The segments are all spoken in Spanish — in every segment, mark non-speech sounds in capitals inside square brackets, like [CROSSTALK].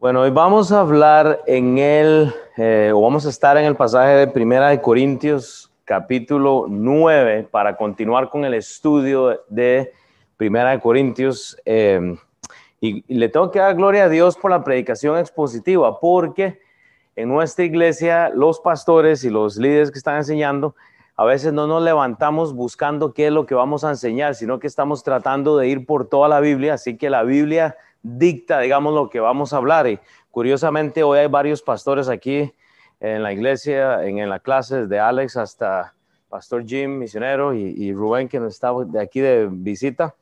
Bueno, hoy vamos a hablar en el, eh, o vamos a estar en el pasaje de Primera de Corintios, capítulo 9, para continuar con el estudio de Primera de Corintios. Eh, y, y, le tengo que dar gloria a Dios por la predicación expositiva, porque en nuestra iglesia los pastores y los líderes que están enseñando, a veces no nos levantamos buscando qué es lo que vamos a enseñar, sino que estamos tratando de ir por toda la Biblia, así que la Biblia dicta, digamos, lo que vamos a hablar. Y curiosamente, hoy hay varios pastores aquí en la iglesia, en, en la clase, de Alex hasta Pastor Jim, misionero, y, y Rubén, que nos está de aquí de visita,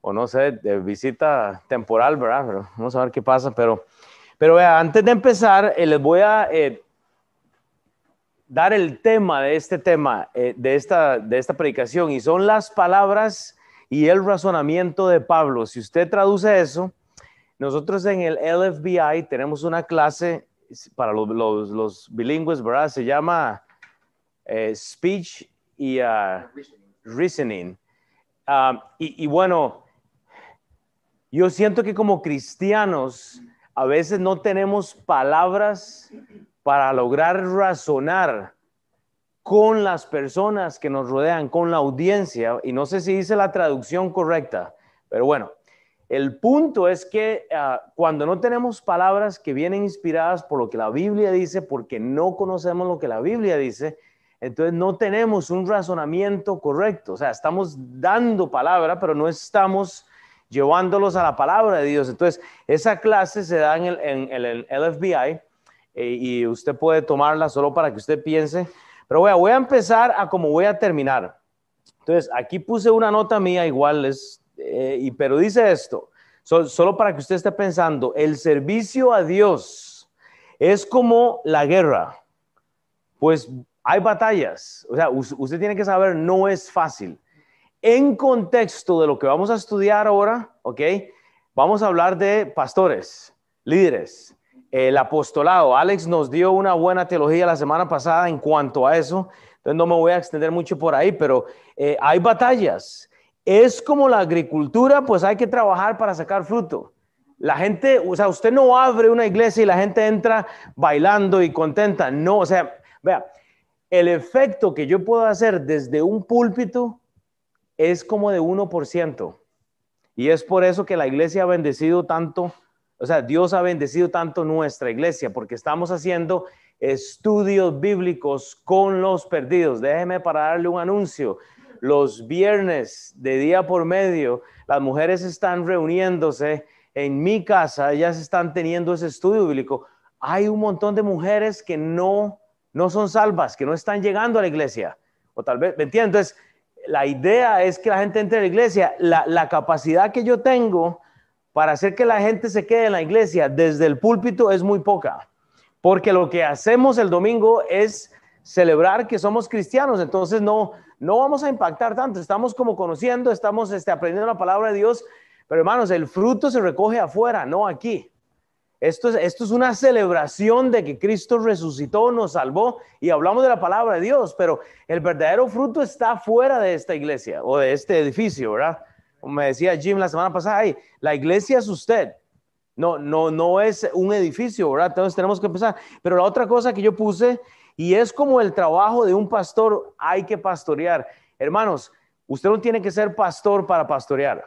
o no sé, de visita temporal, ¿verdad? Pero vamos a ver qué pasa. Pero, pero vea, antes de empezar, eh, les voy a eh, dar el tema de este tema, eh, de, esta, de esta predicación, y son las palabras y el razonamiento de Pablo. Si usted traduce eso, nosotros en el LFBI tenemos una clase para los, bilingües, ¿verdad? Se llama eh, Speech y uh, Reasoning. Y, y, bueno, yo siento que como cristianos a veces no tenemos palabras para lograr razonar con las personas que nos rodean, con la audiencia, y no sé si dice la traducción correcta, pero bueno, el punto es que uh, cuando no tenemos palabras que vienen inspiradas por lo que la Biblia dice, porque no conocemos lo que la Biblia dice, entonces no tenemos un razonamiento correcto. O sea, estamos dando palabra, pero no estamos llevándolos a la palabra de Dios. Entonces, esa clase se da en el, LFBI eh, y usted puede tomarla solo para que usted piense pero voy a, voy a empezar a cómo voy a terminar. Entonces, aquí puse una nota mía igual, eh, y, pero dice esto, so, solo para que usted esté pensando, el servicio a Dios es como la guerra. Pues hay batallas, o sea, usted tiene que saber, no es fácil. En contexto de lo que vamos a estudiar ahora, ¿ok? Vamos a hablar de pastores, líderes, el apostolado. Alex nos dio una buena teología la semana pasada en cuanto a eso, entonces no me voy a extender mucho por ahí, pero eh, hay batallas. Es como la agricultura, pues hay que trabajar para sacar fruto. La gente, o sea, usted no abre una iglesia y la gente entra bailando y contenta. No, o sea, vea, el efecto que yo puedo hacer desde un púlpito es como de 1%. Y es por eso que la iglesia ha bendecido tanto o sea, Dios ha bendecido tanto nuestra iglesia porque estamos haciendo estudios bíblicos con los perdidos. Déjeme para darle un anuncio. Los viernes de día por medio, las mujeres están reuniéndose en mi casa, ellas están teniendo ese estudio bíblico. Hay un montón de mujeres que no, no son salvas, que no están llegando a la iglesia. O tal vez, ¿me entiendes? La idea es que la gente entre a la iglesia. La, la capacidad que yo tengo para hacer que la gente se quede en la iglesia desde el púlpito es muy poca, porque lo que hacemos el domingo es celebrar que somos cristianos, entonces no, no vamos a impactar tanto, estamos como conociendo, estamos este, aprendiendo la palabra de Dios, pero hermanos, el fruto se recoge afuera, no aquí. Esto es, esto es una celebración de que Cristo resucitó, nos salvó y hablamos de la palabra de Dios, pero el verdadero fruto está fuera de esta iglesia o de este edificio, ¿verdad? Como me decía Jim la semana pasada, la iglesia es usted. No, no, no es un edificio, ¿verdad? Entonces tenemos que empezar. Pero la otra cosa que yo puse, y es como el trabajo de un pastor, hay que pastorear. Hermanos, usted no tiene que ser pastor para pastorear.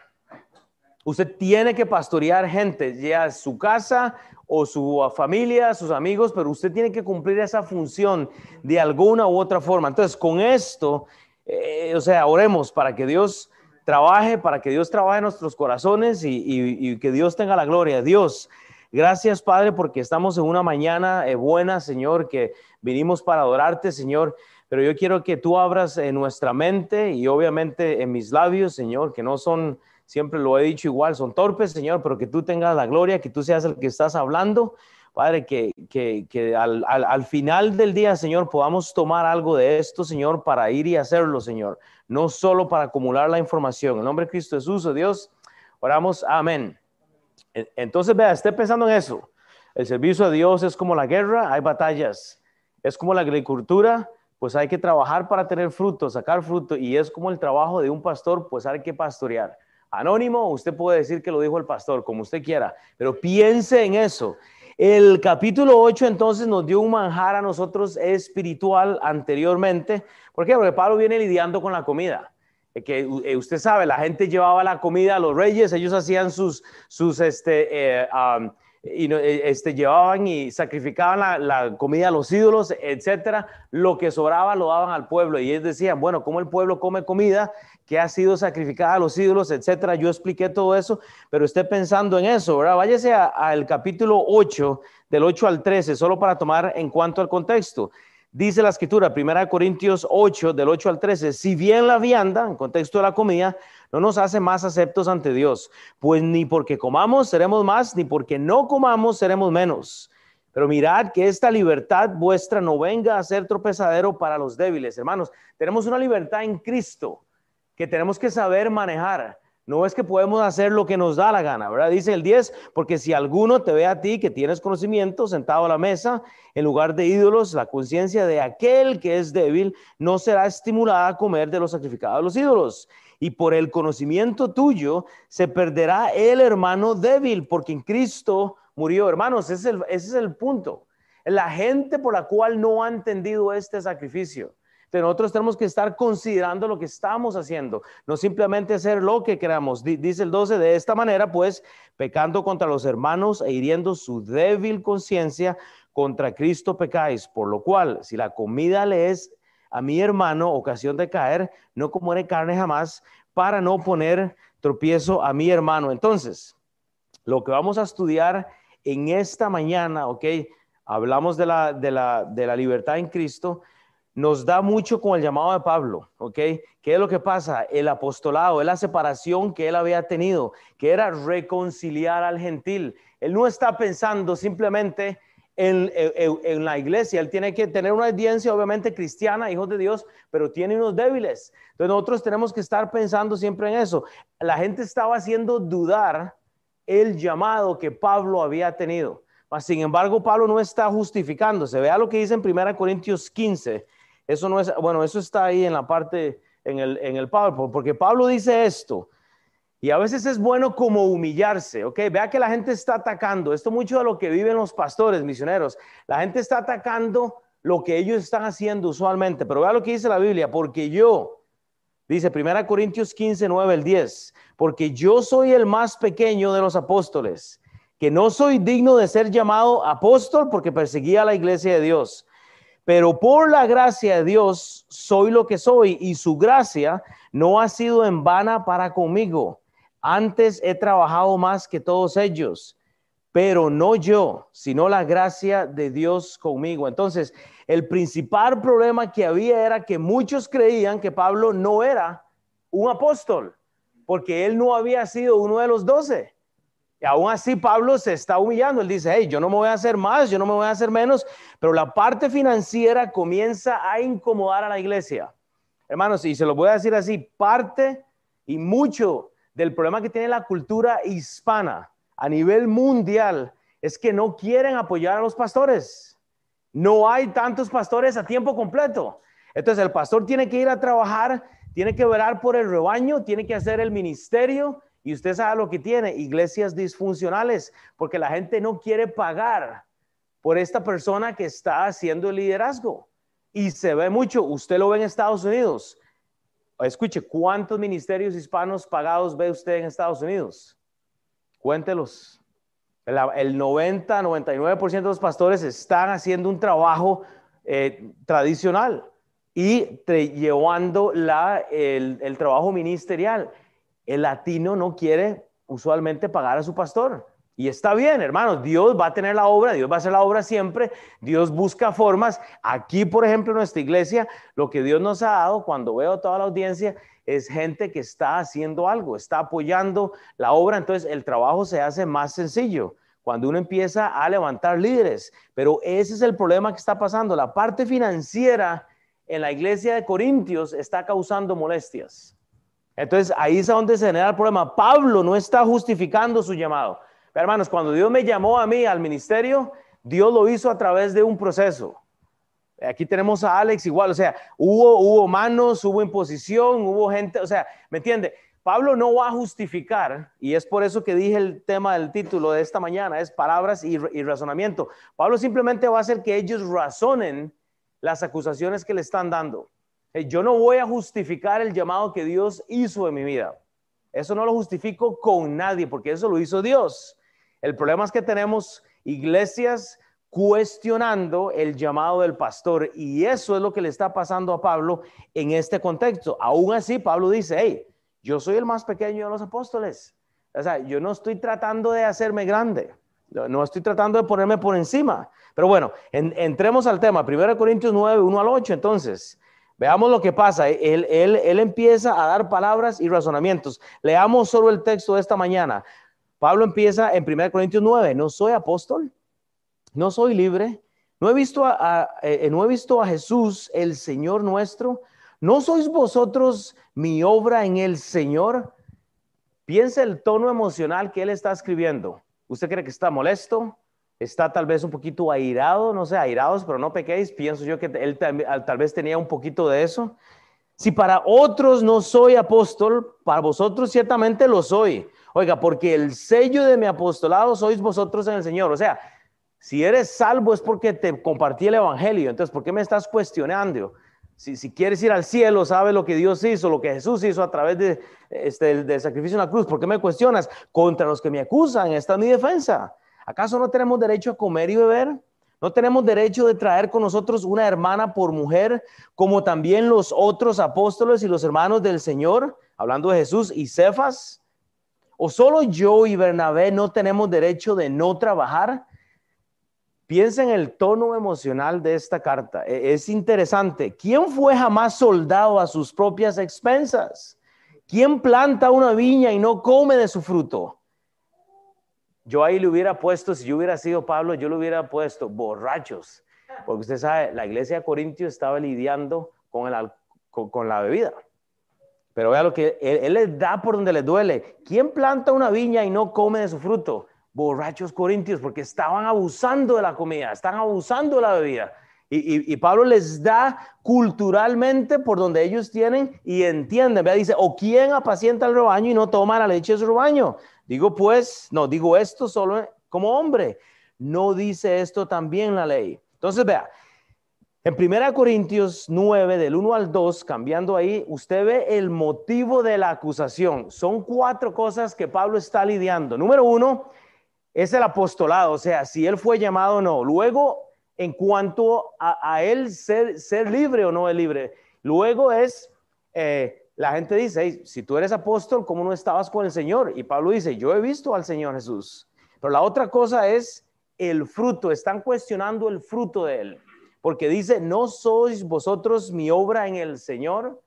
Usted tiene que pastorear gente, ya su casa o su familia, sus amigos, pero usted tiene que cumplir esa función de alguna u otra forma. Entonces, con esto, eh, o sea, oremos para que Dios trabaje, para que Dios trabaje en nuestros corazones y, que Dios tenga la gloria. Dios, gracias Padre porque estamos en una mañana eh, buena, Señor, que vinimos para adorarte, Señor. Pero yo quiero que tú abras en nuestra mente y obviamente en mis labios, Señor, que no son, siempre lo he dicho igual, son torpes, Señor, pero que tú tengas la gloria, que tú seas el que estás hablando. Padre, que, que, que al, al, al, final del día, Señor, podamos tomar algo de esto, Señor, para ir y hacerlo, Señor no solo para acumular la información. En nombre de Cristo Jesús, oh Dios, oramos, amén. Entonces, vea, esté pensando en eso. El servicio a Dios es como la guerra, hay batallas. Es como la agricultura, pues hay que trabajar para tener fruto, sacar fruto. Y es como el trabajo de un pastor, pues hay que pastorear. anónimo, usted puede decir que lo dijo el pastor, como usted quiera, pero piense en eso. El capítulo 8 entonces nos dio un manjar a nosotros espiritual anteriormente. ¿Por qué? Porque Pablo viene lidiando con la comida. Eh, que eh, usted sabe, la gente llevaba la comida a los reyes, ellos hacían sus, sus este, eh, y este, llevaban y sacrificaban la, la, comida a los ídolos, etcétera. Lo que sobraba lo daban al pueblo. Y ellos decían, bueno, ¿cómo el pueblo come comida que ha sido sacrificada a los ídolos, etcétera? Yo expliqué todo eso, pero esté pensando en eso, ¿verdad? Váyase al capítulo 8, del 8 al 13, solo para tomar en cuanto al contexto. Dice la escritura, 1 Corintios 8, del 8 al 13, si bien la vianda, en contexto de la comida, no nos hace más aceptos ante Dios, pues ni porque comamos seremos más, ni porque no comamos seremos menos. Pero mirad que esta libertad vuestra no venga a ser tropezadero para los débiles. Hermanos, tenemos una libertad en Cristo que tenemos que saber manejar. No es que podemos hacer lo que nos da la gana, ¿verdad? Dice el 10, porque si alguno te ve a ti que tienes conocimiento sentado a la mesa, en lugar de ídolos, la conciencia de aquel que es débil no será estimulada a comer de los sacrificados a los ídolos. Y por el conocimiento tuyo se perderá el hermano débil, porque en Cristo murió. Hermanos, ese es el, ese es el punto. La gente por la cual no ha entendido este sacrificio nosotros tenemos que estar considerando lo que estamos haciendo, no simplemente hacer lo que queramos. Dice el 12, de esta manera, pues, pecando contra los hermanos e hiriendo su débil conciencia, contra Cristo pecáis, por lo cual, si la comida le es a mi hermano ocasión de caer, no comeré carne jamás, para no poner tropiezo a mi hermano. Entonces, lo que vamos a estudiar en esta mañana, ¿ok? Hablamos de la, de la, de la libertad en Cristo, nos da mucho con el llamado de Pablo, ¿ok? ¿Qué es lo que pasa? El apostolado, la separación que él había tenido, que era reconciliar al gentil. Él no está pensando simplemente en, en, la iglesia, él tiene que tener una audiencia obviamente cristiana, hijos de Dios, pero tiene unos débiles. Entonces nosotros tenemos que estar pensando siempre en eso. La gente estaba haciendo dudar el llamado que Pablo había tenido. Sin embargo, Pablo no está justificándose. Vea lo que dice en 1 Corintios 15, eso no es, bueno, eso está ahí en la parte, en el, en el PowerPoint, porque Pablo dice esto. Y a veces es bueno como humillarse, ¿ok? Vea que la gente está atacando. Esto mucho de lo que viven los pastores, misioneros. La gente está atacando lo que ellos están haciendo usualmente. Pero vea lo que dice la Biblia. Porque yo, dice 1 Corintios 15, 9, el 10. Porque yo soy el más pequeño de los apóstoles. Que no soy digno de ser llamado apóstol porque perseguía a la iglesia de Dios pero por la gracia de Dios soy lo que soy y su gracia no ha sido en vana para conmigo. Antes he trabajado más que todos ellos, pero no yo, sino la gracia de Dios conmigo. Entonces, el principal problema que había era que muchos creían que Pablo no era un apóstol, porque él no había sido uno de los doce. Y aún así Pablo se está humillando. Él dice, hey, yo no me voy a hacer más, yo no me voy a hacer menos, pero la parte financiera comienza a incomodar a la iglesia. Hermanos, y se lo voy a decir así, parte y mucho del problema que tiene la cultura hispana a nivel mundial es que no quieren apoyar a los pastores. No hay tantos pastores a tiempo completo. Entonces el pastor tiene que ir a trabajar, tiene que velar por el rebaño, tiene que hacer el ministerio y usted sabe lo que tiene, iglesias disfuncionales, porque la gente no quiere pagar por esta persona que está haciendo el liderazgo. Y se ve mucho, usted lo ve en Estados Unidos. Escuche, ¿cuántos ministerios hispanos pagados ve usted en Estados Unidos? Cuéntelos. El, 90, 99% de los pastores están haciendo un trabajo eh, tradicional y llevando la, el trabajo ministerial el latino no quiere usualmente pagar a su pastor. Y está bien, hermanos, Dios va a tener la obra, Dios va a hacer la obra siempre, Dios busca formas. Aquí, por ejemplo, en nuestra iglesia, lo que Dios nos ha dado, cuando veo toda la audiencia, es gente que está haciendo algo, está apoyando la obra, entonces el trabajo se hace más sencillo cuando uno empieza a levantar líderes. Pero ese es el problema que está pasando. La parte financiera en la iglesia de Corintios está causando molestias. Entonces ahí es donde se genera el problema. Pablo no está justificando su llamado. Hermanos, cuando Dios me llamó a mí al ministerio, Dios lo hizo a través de un proceso. Aquí tenemos a Alex igual, o sea, hubo, hubo manos, hubo imposición, hubo gente, o sea, ¿me entiende? Pablo no va a justificar, y es por eso que dije el tema del título de esta mañana, es palabras y, razonamiento. Pablo simplemente va a hacer que ellos razonen las acusaciones que le están dando. Eh, yo no voy a justificar el llamado que Dios hizo en mi vida. Eso no lo justifico con nadie, porque eso lo hizo Dios. El problema es que tenemos iglesias cuestionando el llamado del pastor y eso es lo que le está pasando a Pablo en este contexto. Aún así, Pablo dice, hey, yo soy el más pequeño de los apóstoles. O sea, yo no estoy tratando de hacerme grande, no estoy tratando de ponerme por encima. Pero bueno, entremos al tema. 1 Corintios 9, 1 al 8, entonces. Veamos lo que pasa. Él, él, él empieza a dar palabras y razonamientos. Leamos solo el texto de esta mañana. Pablo empieza en 1 Corintios 9, no soy apóstol, no soy libre, no he visto a, eh, no he visto a Jesús, el Señor nuestro, no sois vosotros mi obra en el Señor. Piensa el tono emocional que él está escribiendo. ¿Usted cree que está molesto? ¿Está tal vez un poquito airado? No sé, airados, pero no pequéis. Pienso yo que él tal vez tenía un poquito de eso. Si para otros no soy apóstol, para vosotros ciertamente lo soy. Oiga, porque el sello de mi apostolado sois vosotros en el Señor. O sea, si eres salvo es porque te compartí el Evangelio. Entonces, ¿por qué me estás cuestionando? Si, si quieres ir al cielo, sabes lo que Dios hizo, lo que Jesús hizo a través de, este, del sacrificio en la cruz. ¿Por qué me cuestionas? Contra los que me acusan, esta es mi defensa. ¿Acaso no tenemos derecho a comer y beber? ¿No tenemos derecho de traer con nosotros una hermana por mujer, como también los otros apóstoles y los hermanos del Señor, hablando de Jesús y Cefas? ¿O solo yo y Bernabé no tenemos derecho de no trabajar? Piensa en el tono emocional de esta carta. E, es interesante. ¿Quién fue jamás soldado a sus propias expensas? ¿Quién planta una viña y no come de su fruto? Yo ahí le hubiera puesto, si yo hubiera sido Pablo, yo le hubiera puesto borrachos. Porque usted sabe, la iglesia de Corintios estaba lidiando con, el, con la bebida. Pero vea lo que él, les da por donde les duele. ¿Quién planta una viña y no come de su fruto? Borrachos corintios, porque estaban abusando de la comida, están abusando de la bebida. Y, Pablo les da culturalmente por donde ellos tienen y entienden. Vea, dice, o quién apacienta el rebaño y no toma la leche de su rebaño. Digo pues, no, digo esto solo como hombre. No dice esto también la ley. Entonces, vea, en 1 Corintios 9, del 1 al 2, cambiando ahí, usted ve el motivo de la acusación. Son cuatro cosas que Pablo está lidiando. Número uno es el apostolado, o sea, si él fue llamado o no. Luego, en cuanto a, él ser, ser, libre o no es libre. Luego es, eh, la gente dice, si tú eres apóstol, ¿cómo no estabas con el Señor? Y Pablo dice, yo he visto al Señor Jesús. Pero la otra cosa es el fruto, están cuestionando el fruto de él porque dice, no sois vosotros mi obra en el Señor.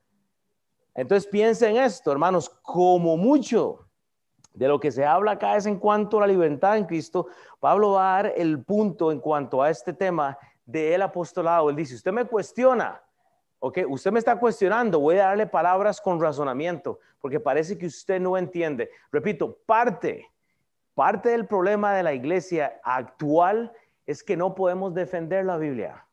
Entonces piensen esto, hermanos, como mucho de lo que se habla acá es en cuanto a la libertad en Cristo, Pablo va a dar el punto en cuanto a este tema del apostolado. Él dice, usted me cuestiona, ok, usted me está cuestionando, voy a darle palabras con razonamiento, porque parece que usted no entiende. Repito, parte, parte del problema de la iglesia actual es que no podemos defender la Biblia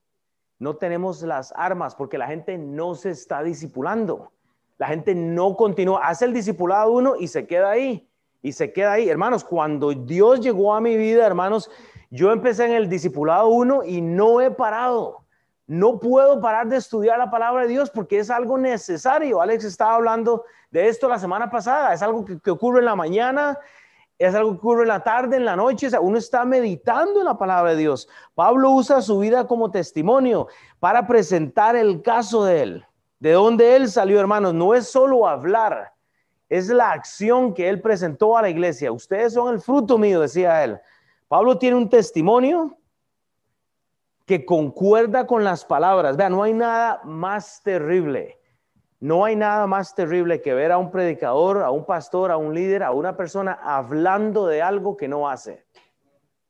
no tenemos las armas porque la gente no se está discipulando. La gente no continúa, hace el discipulado uno y se queda ahí. Y se queda ahí. Hermanos, cuando Dios llegó a mi vida, hermanos, yo empecé en el discipulado uno y no he parado. No puedo parar de estudiar la palabra de Dios porque es algo necesario. Alex estaba hablando de esto la semana pasada. Es algo que ocurre en la mañana, es algo que ocurre en la tarde, en la noche, uno está meditando en la palabra de Dios. Pablo usa su vida como testimonio para presentar el caso de él, de dónde él salió, hermanos. No es solo hablar, es la acción que él presentó a la iglesia. Ustedes son el fruto mío, decía él. Pablo tiene un testimonio que concuerda con las palabras. Vean, no hay nada más terrible no hay nada más terrible que ver a un predicador, a un pastor, a un líder, a una persona hablando de algo que no hace.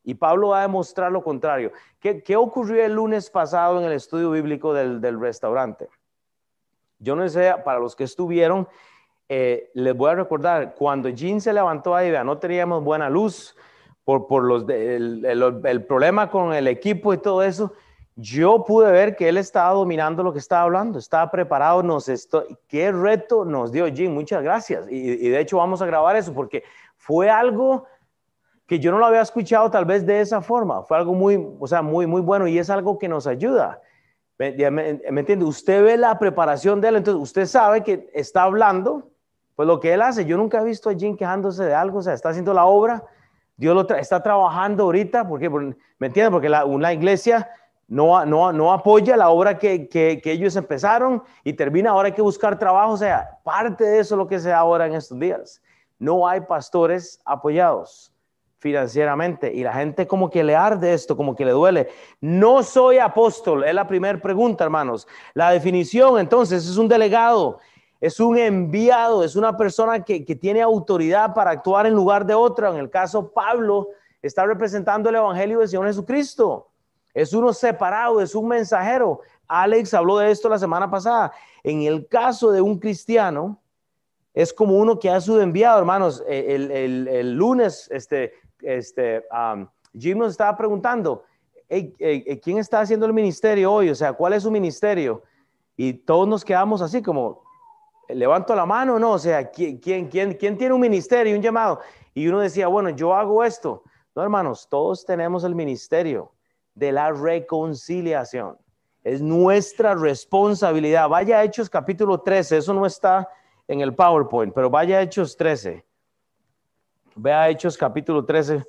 Y Pablo va a demostrar lo contrario. ¿Qué, ocurrió el lunes pasado en el estudio bíblico del, restaurante? Yo no sé, para los que estuvieron, eh, les voy a recordar, cuando Jean se levantó ahí, no teníamos buena luz por, los el problema con el equipo y todo eso. Yo pude ver que él estaba dominando lo que estaba hablando, estaba preparado, nos estoy, qué reto nos dio Jim, muchas gracias. Y, de hecho vamos a grabar eso porque fue algo que yo no lo había escuchado tal vez de esa forma, fue algo muy, o sea, muy, muy bueno y es algo que nos ayuda. ¿Me, entiende? Usted ve la preparación de él, entonces usted sabe que está hablando, pues lo que él hace, yo nunca he visto a Jim quejándose de algo, o sea, está haciendo la obra, Dios lo está trabajando ahorita, porque, ¿me entiende? Porque la, iglesia no, no, no apoya la obra que, que, ellos empezaron y termina, ahora hay que buscar trabajo, o sea, parte de eso es lo que se da ahora en estos días. No hay pastores apoyados financieramente y la gente como que le arde esto, como que le duele. No soy apóstol, es la primera pregunta, hermanos. La definición entonces es un delegado, es un enviado, es una persona que, que tiene autoridad para actuar en lugar de otra. En el caso Pablo está representando el Evangelio del Señor Jesucristo. Es uno separado, es un mensajero. Alex habló de esto la semana pasada. En el caso de un cristiano, es como uno que ha sido enviado, hermanos. El, el, el lunes, este, este, Jim nos estaba preguntando, ¿quién está haciendo el ministerio hoy? O sea, ¿cuál es su ministerio? Y todos nos quedamos así como, levanto la mano, ¿no? O sea, ¿quién, quién, quién, quién tiene un ministerio, un llamado? Y uno decía, bueno, yo hago esto. No, hermanos, todos tenemos el ministerio de la reconciliación. Es nuestra responsabilidad. Vaya Hechos capítulo 13, eso no está en el PowerPoint, pero vaya Hechos 13. Vea Hechos capítulo 13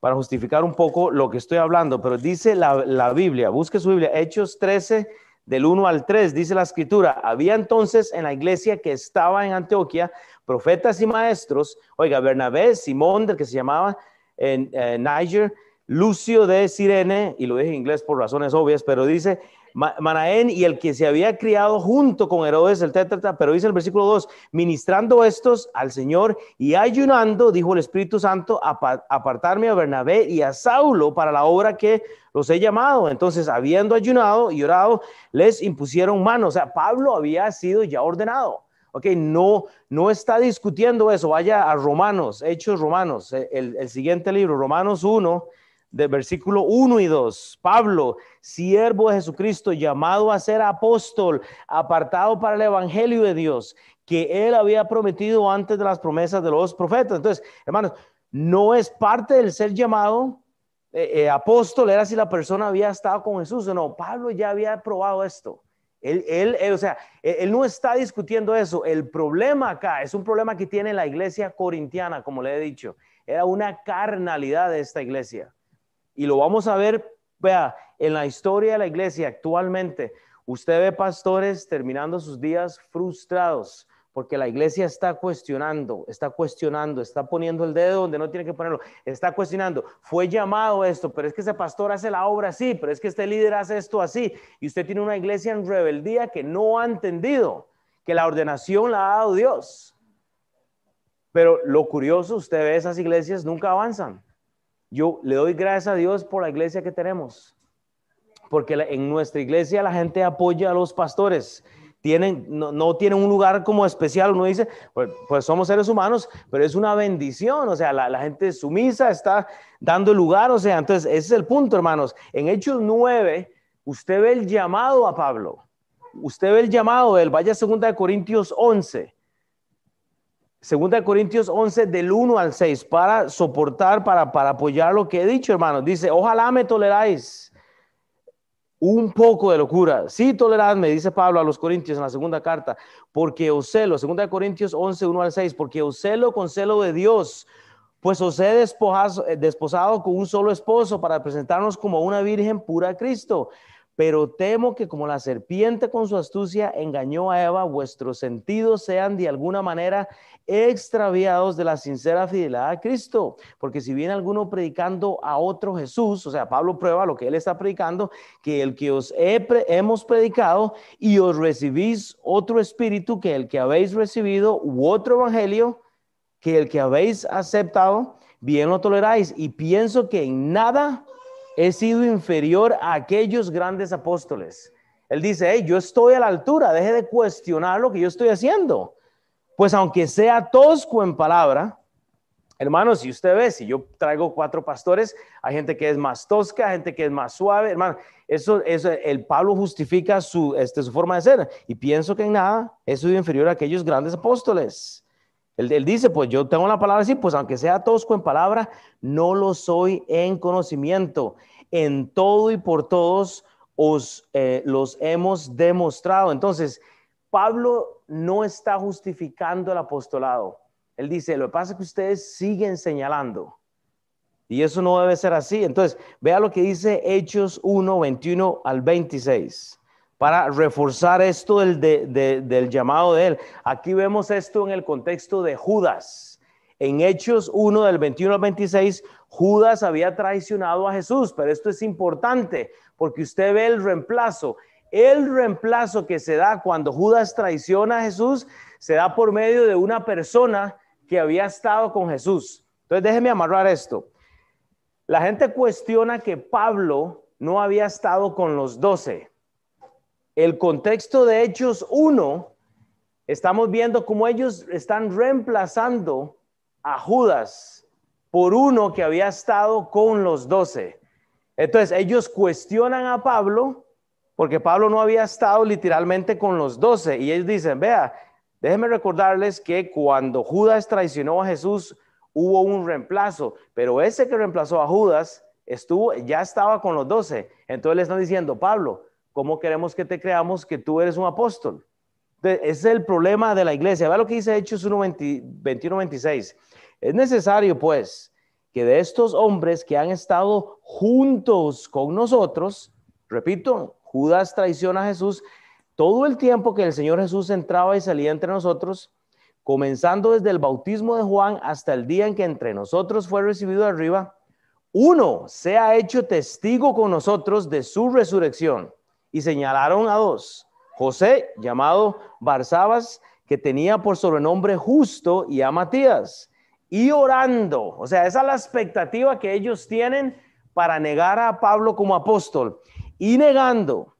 para justificar un poco lo que estoy hablando, pero dice la, Biblia, busque su Biblia, Hechos 13 del 1 al 3, dice la escritura, había entonces en la iglesia que estaba en Antioquia profetas y maestros, oiga, Bernabé, Simón, del que se llamaba en, Niger, Lucio de Sirene, y lo dije en inglés por razones obvias, pero dice Manaén y el que se había criado junto con Herodes el tétrata, pero dice el versículo 2, ministrando estos al Señor y ayunando, dijo el Espíritu Santo, apartarme a Bernabé y a Saulo para la obra que los he llamado. Entonces, habiendo ayunado y orado, les impusieron manos. O sea, Pablo había sido ya ordenado. Ok, no, no está discutiendo eso. Vaya a Romanos, Hechos Romanos, el, el siguiente libro, Romanos 1, de versículo 1 y 2. Pablo, siervo de Jesucristo, llamado a ser apóstol, apartado para el Evangelio de Dios, que él había prometido antes de las promesas de los profetas. Entonces, hermanos, no es parte del ser llamado eh, eh, apóstol, era si la persona había estado con Jesús o no. Pablo ya había probado esto. Él, él, o sea, él no está discutiendo eso. El problema acá es un problema que tiene la iglesia corintiana, como le he dicho. Era una carnalidad de esta iglesia y lo vamos a ver, vea, en la historia de la iglesia actualmente. Usted ve pastores terminando sus días frustrados porque la iglesia está cuestionando, está cuestionando, está poniendo el dedo donde no tiene que ponerlo, está cuestionando. Fue llamado esto, pero es que ese pastor hace la obra así, pero es que este líder hace esto así. Y usted tiene una iglesia en rebeldía que no ha entendido que la ordenación la ha dado Dios. Pero lo curioso, usted ve esas iglesias nunca avanzan. Yo le doy gracias a Dios por la iglesia que tenemos, porque en nuestra iglesia la gente apoya a los pastores. Tienen, no, tienen un lugar como especial, uno dice, pues, pues, somos seres humanos, pero es una bendición, o sea, la, la gente sumisa está dando lugar, o sea, entonces ese es el punto, hermanos. En Hechos 9, usted ve el llamado a Pablo, usted ve el llamado él, vaya a 2 Corintios 11, Segunda Corintios 11 del 1 al 6 para soportar, para, para apoyar lo que he dicho, hermanos. Dice, ojalá me toleráis un poco de locura. Sí, me dice Pablo a los Corintios en la segunda carta, porque os celo, segunda Corintios 11, 1 al 6, porque os celo con celo de Dios, pues os he desposado con un solo esposo para presentarnos como una virgen pura a Cristo pero temo que como la serpiente con su astucia engañó a Eva, vuestros sentidos sean de alguna manera extraviados de la sincera fidelidad a Cristo. Porque si viene alguno predicando a otro Jesús, o sea, Pablo prueba lo que él está predicando, que el que os hemos predicado y os recibís otro espíritu que el que habéis recibido u otro evangelio que el que habéis aceptado, bien lo toleráis. Y pienso que en nada he sido inferior a aquellos grandes apóstoles. Él dice, yo estoy a la altura, deje de cuestionar lo que yo estoy haciendo. Pues aunque sea tosco en palabra Hermanos, si usted ve, si yo traigo cuatro pastores, hay gente que es más tosca, gente que es más suave, hermano. Eso, eso el Pablo justifica su, este, su forma de ser. Y pienso que en nada es inferior a aquellos grandes apóstoles. Él, dice, pues yo tengo la palabra así, pues aunque sea tosco en palabra, no lo soy en conocimiento. En todo y por todos os eh, los hemos demostrado. Entonces, Pablo no está justificando el apostolado. Él dice, lo que pasa es que ustedes siguen señalando. Y eso no debe ser así. Entonces, vea lo que dice Hechos 1, 21 al 26, para reforzar esto del, del llamado de él. Aquí vemos esto en el contexto de Judas. En Hechos 1 del 21 al 26, Judas había traicionado a Jesús, pero esto es importante porque usted ve el reemplazo. El reemplazo que se da cuando Judas traiciona a Jesús se da por medio de una persona que había estado con Jesús. Entonces déjeme amarrar esto. La gente cuestiona que Pablo no había estado con los doce. El contexto de Hechos 1, estamos viendo cómo ellos están reemplazando a Judas por uno que había estado con los doce. Entonces ellos cuestionan a Pablo porque Pablo no había estado literalmente con los doce y ellos dicen, vea, Déjenme recordarles que cuando Judas traicionó a Jesús, hubo un reemplazo, pero ese que reemplazó a Judas estuvo, ya estaba con los doce. Entonces le están diciendo, Pablo, ¿cómo queremos que te creamos que tú eres un apóstol? es el problema de la iglesia. Vea lo que dice Hechos 1, 21, 26. Es necesario, pues, que de estos hombres que han estado juntos con nosotros, repito, Judas traiciona a Jesús, todo el tiempo que el Señor Jesús entraba y salía entre nosotros, comenzando desde el bautismo de Juan hasta el día en que entre nosotros fue recibido arriba, uno se ha hecho testigo con nosotros de su resurrección. Y señalaron a dos, José, llamado Barsabas, que tenía por sobrenombre justo, y a Matías. Y orando, o sea, esa es la expectativa que ellos tienen para negar a Pablo como apóstol. Y negando,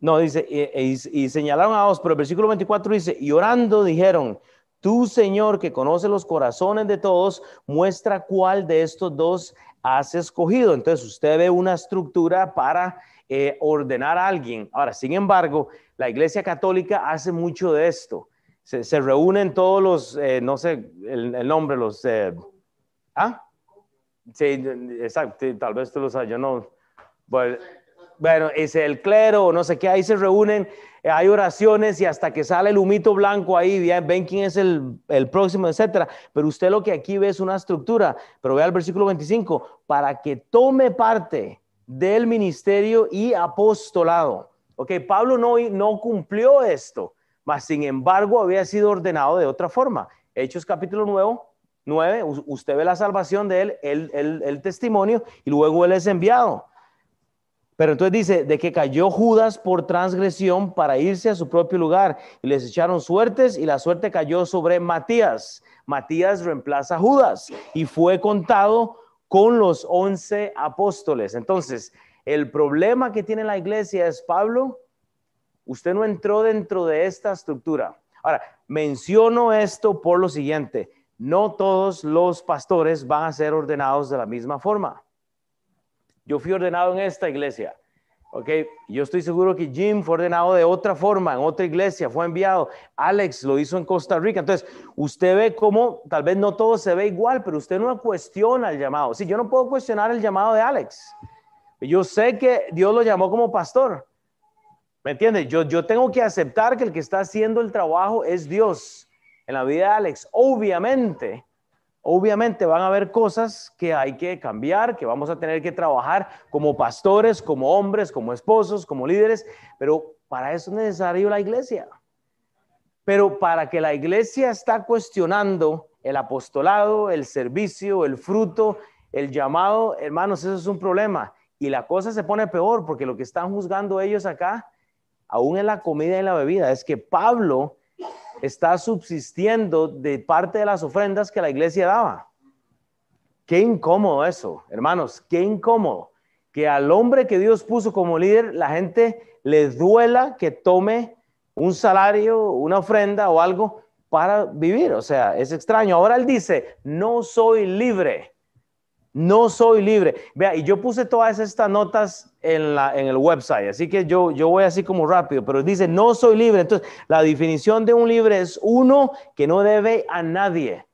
no, dice, y, señalaron a dos, pero el versículo 24 dice, y orando dijeron, tú Señor que conoce los corazones de todos, muestra cuál de estos dos has escogido. Entonces usted ve una estructura para eh, ordenar a alguien. Ahora, sin embargo, la Iglesia Católica hace mucho de esto. Se, reúnen todos los, eh, no sé el, nombre, los... Eh, ¿Ah? Sí, exacto, tal vez tú lo sabes, yo no... Bueno, bueno, es el clero, no sé qué, ahí se reúnen, hay oraciones y hasta que sale el humito blanco ahí, ven quién es el, el próximo, etcétera. Pero usted lo que aquí ve es una estructura, pero vea el versículo 25, para que tome parte del ministerio y apostolado. Ok, Pablo no, no cumplió esto, mas sin embargo había sido ordenado de otra forma. Hechos capítulo 9, 9 usted ve la salvación de él, el, el, el testimonio, y luego él es enviado. Pero entonces dice, de que cayó Judas por transgresión para irse a su propio lugar y les echaron suertes y la suerte cayó sobre Matías. Matías reemplaza a Judas y fue contado con los once apóstoles. Entonces, el problema que tiene la iglesia es, Pablo, usted no entró dentro de esta estructura. Ahora, menciono esto por lo siguiente, no todos los pastores van a ser ordenados de la misma forma. Yo fui ordenado en esta iglesia. Ok, yo estoy seguro que Jim fue ordenado de otra forma, en otra iglesia, fue enviado. Alex lo hizo en Costa Rica. Entonces, usted ve cómo tal vez no todo se ve igual, pero usted no cuestiona el llamado. Si yo no puedo cuestionar el llamado de Alex. Yo sé que Dios lo llamó como pastor. ¿Me entiende? Yo, yo tengo que aceptar que el que está haciendo el trabajo es Dios en la vida de Alex. Obviamente, Obviamente van a haber cosas que hay que cambiar, que vamos a tener que trabajar como pastores, como hombres, como esposos, como líderes, pero para eso es necesario la iglesia. Pero para que la iglesia está cuestionando el apostolado, el servicio, el fruto, el llamado, hermanos, eso es un problema. Y la cosa se pone peor porque lo que están juzgando ellos acá, aún en la comida y la bebida, es que Pablo está subsistiendo de parte de las ofrendas que la iglesia daba. Qué incómodo eso, hermanos, qué incómodo que al hombre que Dios puso como líder, la gente le duela que tome un salario, una ofrenda o algo para vivir. O sea, es extraño. Ahora él dice, no soy libre. No soy libre. Vea, y yo puse todas estas notas en, la, en el website, así que yo, yo voy así como rápido, pero dice, no soy libre. Entonces, la definición de un libre es uno que no debe a nadie.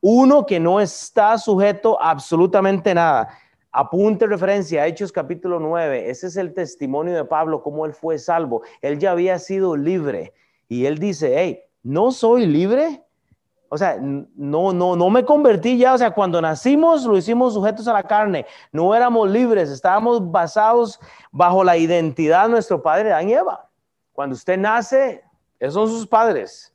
Uno que no está sujeto a absolutamente nada. Apunte referencia a Hechos capítulo 9. Ese es el testimonio de Pablo, cómo él fue salvo. Él ya había sido libre. Y él dice, hey, no soy libre. O sea, no, no, no me convertí ya. O sea, cuando nacimos lo hicimos sujetos a la carne. No éramos libres, estábamos basados bajo la identidad de nuestro padre Adán y Eva. Cuando usted nace, esos son sus padres.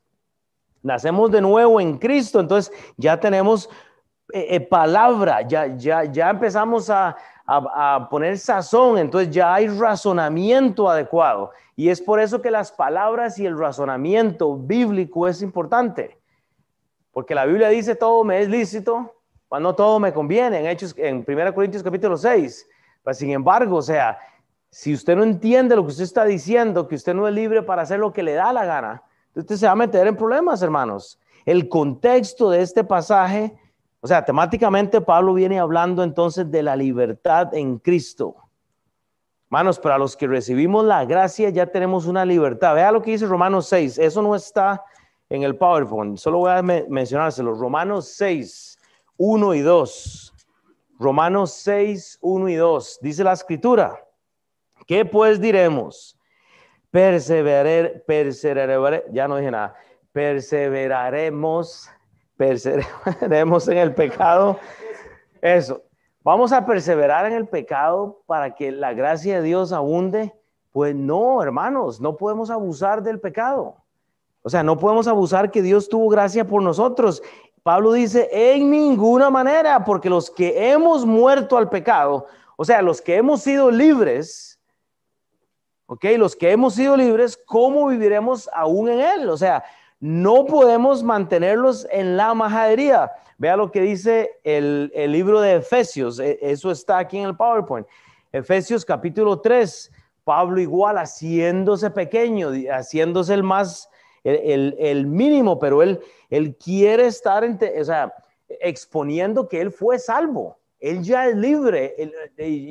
Nacemos de nuevo en Cristo, entonces ya tenemos eh, eh, palabra, ya, ya, ya empezamos a, a, poner sazón, entonces ya hay razonamiento adecuado. Y es por eso que las palabras y el razonamiento bíblico es importante. Porque la Biblia dice todo me es lícito, cuando todo me conviene, en Hechos, en 1 Corintios capítulo 6. Pero sin embargo, o sea, si usted no entiende lo que usted está diciendo, que usted no es libre para hacer lo que le da la gana, usted se va a meter en problemas, hermanos. El contexto de este pasaje o sea, temáticamente Pablo viene hablando entonces de la libertad en Cristo. Hermanos, para los que recibimos la gracia ya tenemos una libertad. Vea lo que dice Romanos 6. Eso no está en el PowerPoint. Solo voy a mencionárselo. Romanos 6, 1 y 2. Romanos 6, 1 y 2. Dice la escritura. ¿Qué pues diremos? Perseverar, perseverar, ya no dije nada. Perseveraremos perseveremos en el pecado. Eso. Vamos a perseverar en el pecado para que la gracia de Dios abunde. Pues no, hermanos, no podemos abusar del pecado. O sea, no podemos abusar que Dios tuvo gracia por nosotros. Pablo dice, en ninguna manera, porque los que hemos muerto al pecado, o sea, los que hemos sido libres, ok, los que hemos sido libres, ¿cómo viviremos aún en él? O sea, no podemos mantenerlos en la majadería. Vea lo que dice el, libro de Efesios, e, eso está aquí en el PowerPoint. Efesios capítulo 3, Pablo igual haciéndose pequeño, haciéndose el más, el, mínimo, pero él, él quiere estar, o sea, exponiendo que él fue salvo. Él ya es libre.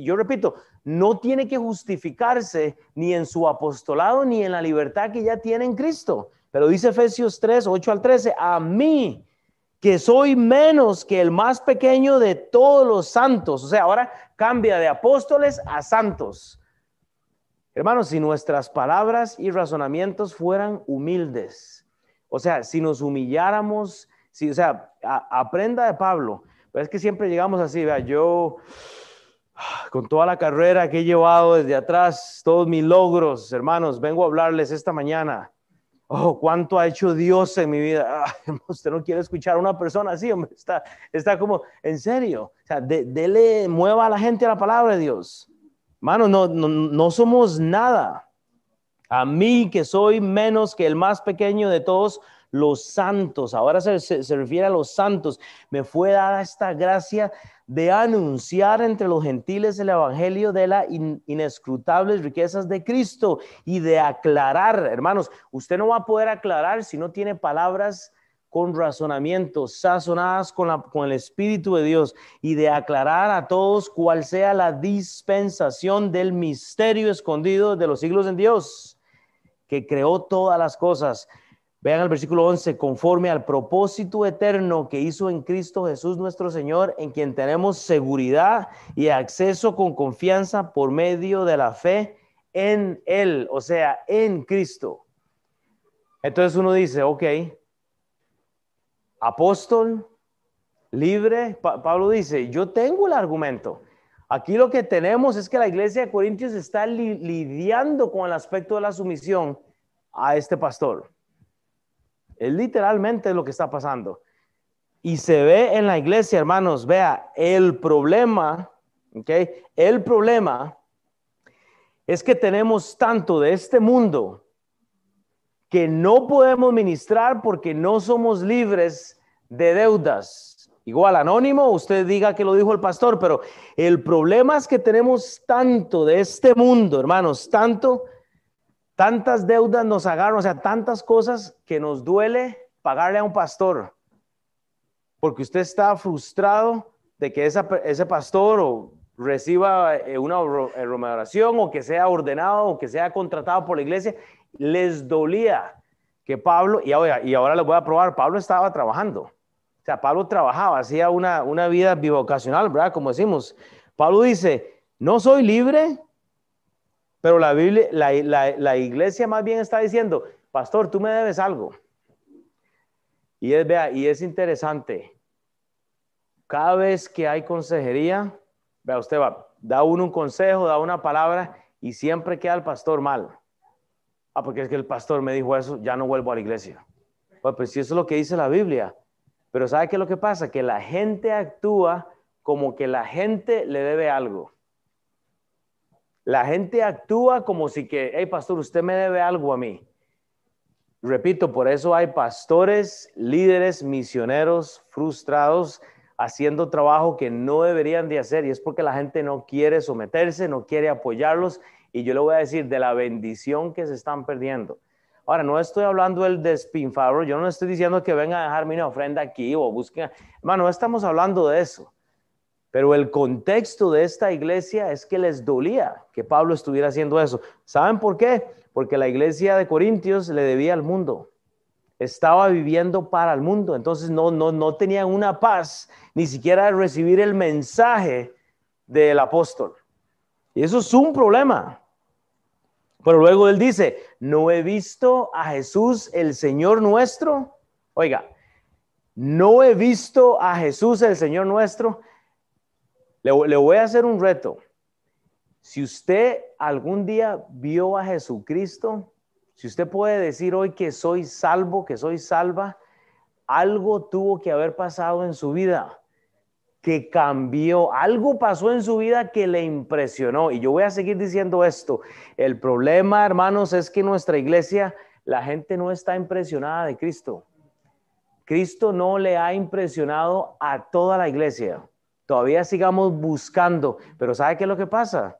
yo repito, no tiene que justificarse ni en su apostolado ni en la libertad que ya tiene en Cristo. Pero dice Efesios 3, 8 al 13, a mí, que soy menos que el más pequeño de todos los santos. O sea, ahora cambia de apóstoles a santos. Hermanos, si nuestras palabras y razonamientos fueran humildes, o sea, si nos humilláramos, si, o sea, aprenda de Pablo, pero es que siempre llegamos así, vea, yo [SIGHS] con toda la carrera que he llevado desde atrás, todos mis logros, hermanos, vengo a hablarles esta mañana oh, cuánto ha hecho Dios en mi vida. [LAUGHS] usted no quiere escuchar a una persona así, está, está como, en serio, o sea, dele, mueva a la gente a la palabra de Dios. Hermano, no, no, no somos nada. A mí que soy menos que el más pequeño de todos los santos, ahora se, se refiere a los santos, me fue dada esta gracia de anunciar entre los gentiles el evangelio de las inescrutables riquezas de Cristo y de aclarar, hermanos, usted no va a poder aclarar si no tiene palabras con razonamiento, sazonadas con, con el Espíritu de Dios y de aclarar a todos cuál sea la dispensación del misterio escondido de los siglos en Dios, que creó todas las cosas Vean el versículo 11, conforme al propósito eterno que hizo en Cristo Jesús nuestro Señor, en quien tenemos seguridad y acceso con confianza por medio de la fe en Él, o sea, en Cristo. Entonces uno dice, ok, apóstol, libre, Pablo dice, yo tengo el argumento. Aquí lo que tenemos es que la iglesia de Corintios está lidiando con el aspecto de la sumisión a este pastor. Es literalmente lo que está pasando. Y se ve en la iglesia, hermanos, vea, el problema, ¿ok? El problema es que tenemos tanto de este mundo que no podemos ministrar porque no somos libres de deudas. Igual anónimo, usted diga que lo dijo el pastor, pero el problema es que tenemos tanto de este mundo, hermanos, tanto Tantas deudas nos agarran, o sea, tantas cosas que nos duele pagarle a un pastor porque usted está frustrado de que ese pastor o reciba eh, una eh, remuneración o que sea ordenado o que sea contratado por la iglesia, les dolía que Pablo, y ahora, y ahora les voy a probar, Pablo estaba trabajando. O sea, Pablo trabajaba, hacía una, una vida bivocacional, ¿verdad? Como decimos. Pablo dice, no soy libre, pero la, Biblia, la, la, iglesia más bien está diciendo, pastor, tú me debes algo. Y es, vea, y es interesante. Cada vez que hay consejería, vea, usted va, da uno un consejo, da una palabra y siempre queda el pastor mal. Ah, porque es que el pastor me dijo eso, ya no vuelvo a la iglesia. Pues, pues si eso es lo que dice la Biblia. Pero ¿sabe qué es lo que pasa? Que la gente actúa como que la gente le debe algo. La gente actúa como si que, hey pastor, usted me debe algo a mí. Repito, por eso hay pastores, líderes, misioneros frustrados haciendo trabajo que no deberían de hacer y es porque la gente no quiere someterse, no quiere apoyarlos y yo le voy a decir de la bendición que se están perdiendo. Ahora, no estoy hablando del despinfarro, yo no estoy diciendo que vengan a dejarme una ofrenda aquí o busquen, hermano, no estamos hablando de eso. Pero el contexto de esta iglesia es que les dolía que Pablo estuviera haciendo eso. ¿Saben por qué? Porque la iglesia de Corintios le debía al mundo. Estaba viviendo para el mundo. Entonces no, no, no tenían una paz ni siquiera de recibir el mensaje del apóstol. Y eso es un problema. Pero luego él dice, no he visto a Jesús el Señor nuestro. Oiga, no he visto a Jesús el Señor nuestro. Le, voy a hacer un reto. Si usted algún día vio a Jesucristo, si usted puede decir hoy que soy salvo, que soy salva, algo tuvo que haber pasado en su vida que cambió, algo pasó en su vida que le impresionó. Y yo voy a seguir diciendo esto. El problema, hermanos, es que nuestra iglesia, la gente no está impresionada de Cristo. Cristo no le ha impresionado a toda la iglesia. Todavía sigamos buscando, pero ¿sabe qué es lo que pasa?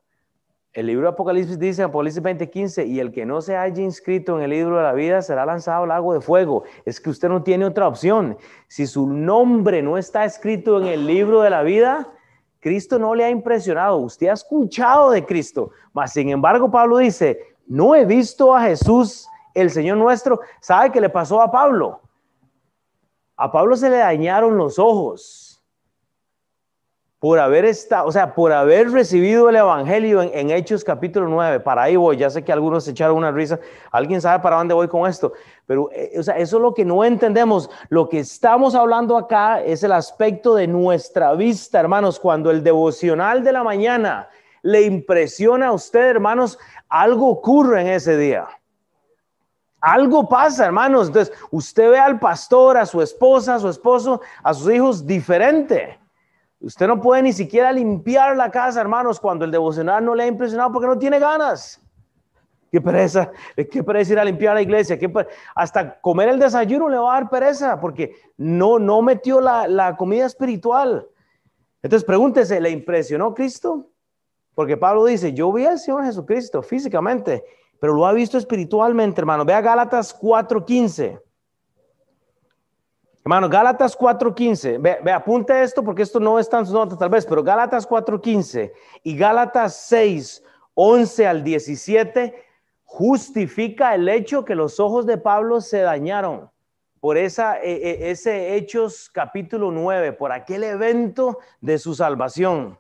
El libro de Apocalipsis dice, Apocalipsis 20:15, y el que no se haya inscrito en el libro de la vida será lanzado al lago de fuego. Es que usted no tiene otra opción. Si su nombre no está escrito en el libro de la vida, Cristo no le ha impresionado. Usted ha escuchado de Cristo, mas sin embargo Pablo dice, no he visto a Jesús, el Señor nuestro. ¿Sabe qué le pasó a Pablo? A Pablo se le dañaron los ojos por haber estado, o sea, por haber recibido el Evangelio en, Hechos capítulo 9, para ahí voy, ya sé que algunos se echaron una risa, alguien sabe para dónde voy con esto, pero eh, o sea, eso es lo que no entendemos, lo que estamos hablando acá es el aspecto de nuestra vista, hermanos, cuando el devocional de la mañana le impresiona a usted, hermanos, algo ocurre en ese día. Algo pasa, hermanos. Entonces, usted ve al pastor, a su esposa, a su esposo, a sus hijos diferente. Usted no puede ni siquiera limpiar la casa, hermanos, cuando el devocional no le ha impresionado porque no tiene ganas. Qué pereza, qué pereza ir a limpiar la iglesia, hasta comer el desayuno le va a dar pereza porque no, no metió la, la comida espiritual. Entonces pregúntese, ¿le impresionó Cristo? Porque Pablo dice, yo vi al Señor Jesucristo físicamente, pero lo ha visto espiritualmente, hermano. Vea Gálatas 4:15. Hermano, Gálatas 4.15, ve, ve, apunte esto porque esto no está en sus notas tal vez, pero Gálatas 4.15 y Gálatas 6, 11 al 17 justifica el hecho que los ojos de Pablo se dañaron por esa, e, e, ese Hechos capítulo 9, por aquel evento de su salvación.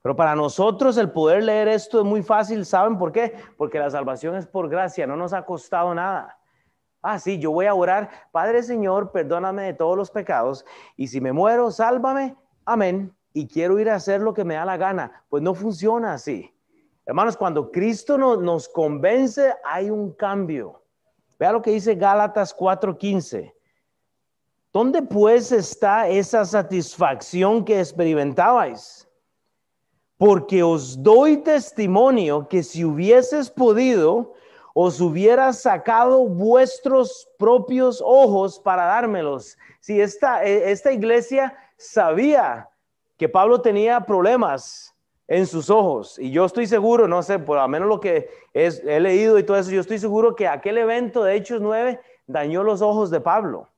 Pero para nosotros el poder leer esto es muy fácil, ¿saben por qué? Porque la salvación es por gracia, no nos ha costado nada. Ah, sí, yo voy a orar, Padre Señor, perdóname de todos los pecados y si me muero, sálvame, amén. Y quiero ir a hacer lo que me da la gana. Pues no funciona así. Hermanos, cuando Cristo nos convence, hay un cambio. Vea lo que dice Gálatas 4:15. ¿Dónde pues está esa satisfacción que experimentabais? Porque os doy testimonio que si hubieses podido, os hubiera sacado vuestros propios ojos para dármelos. Si esta, e, esta iglesia sabía que Pablo tenía problemas en sus ojos, y yo estoy seguro, no sé, por lo menos lo que es, he leído y todo eso, yo estoy seguro que aquel evento de Hechos 9 dañó los ojos de Pablo.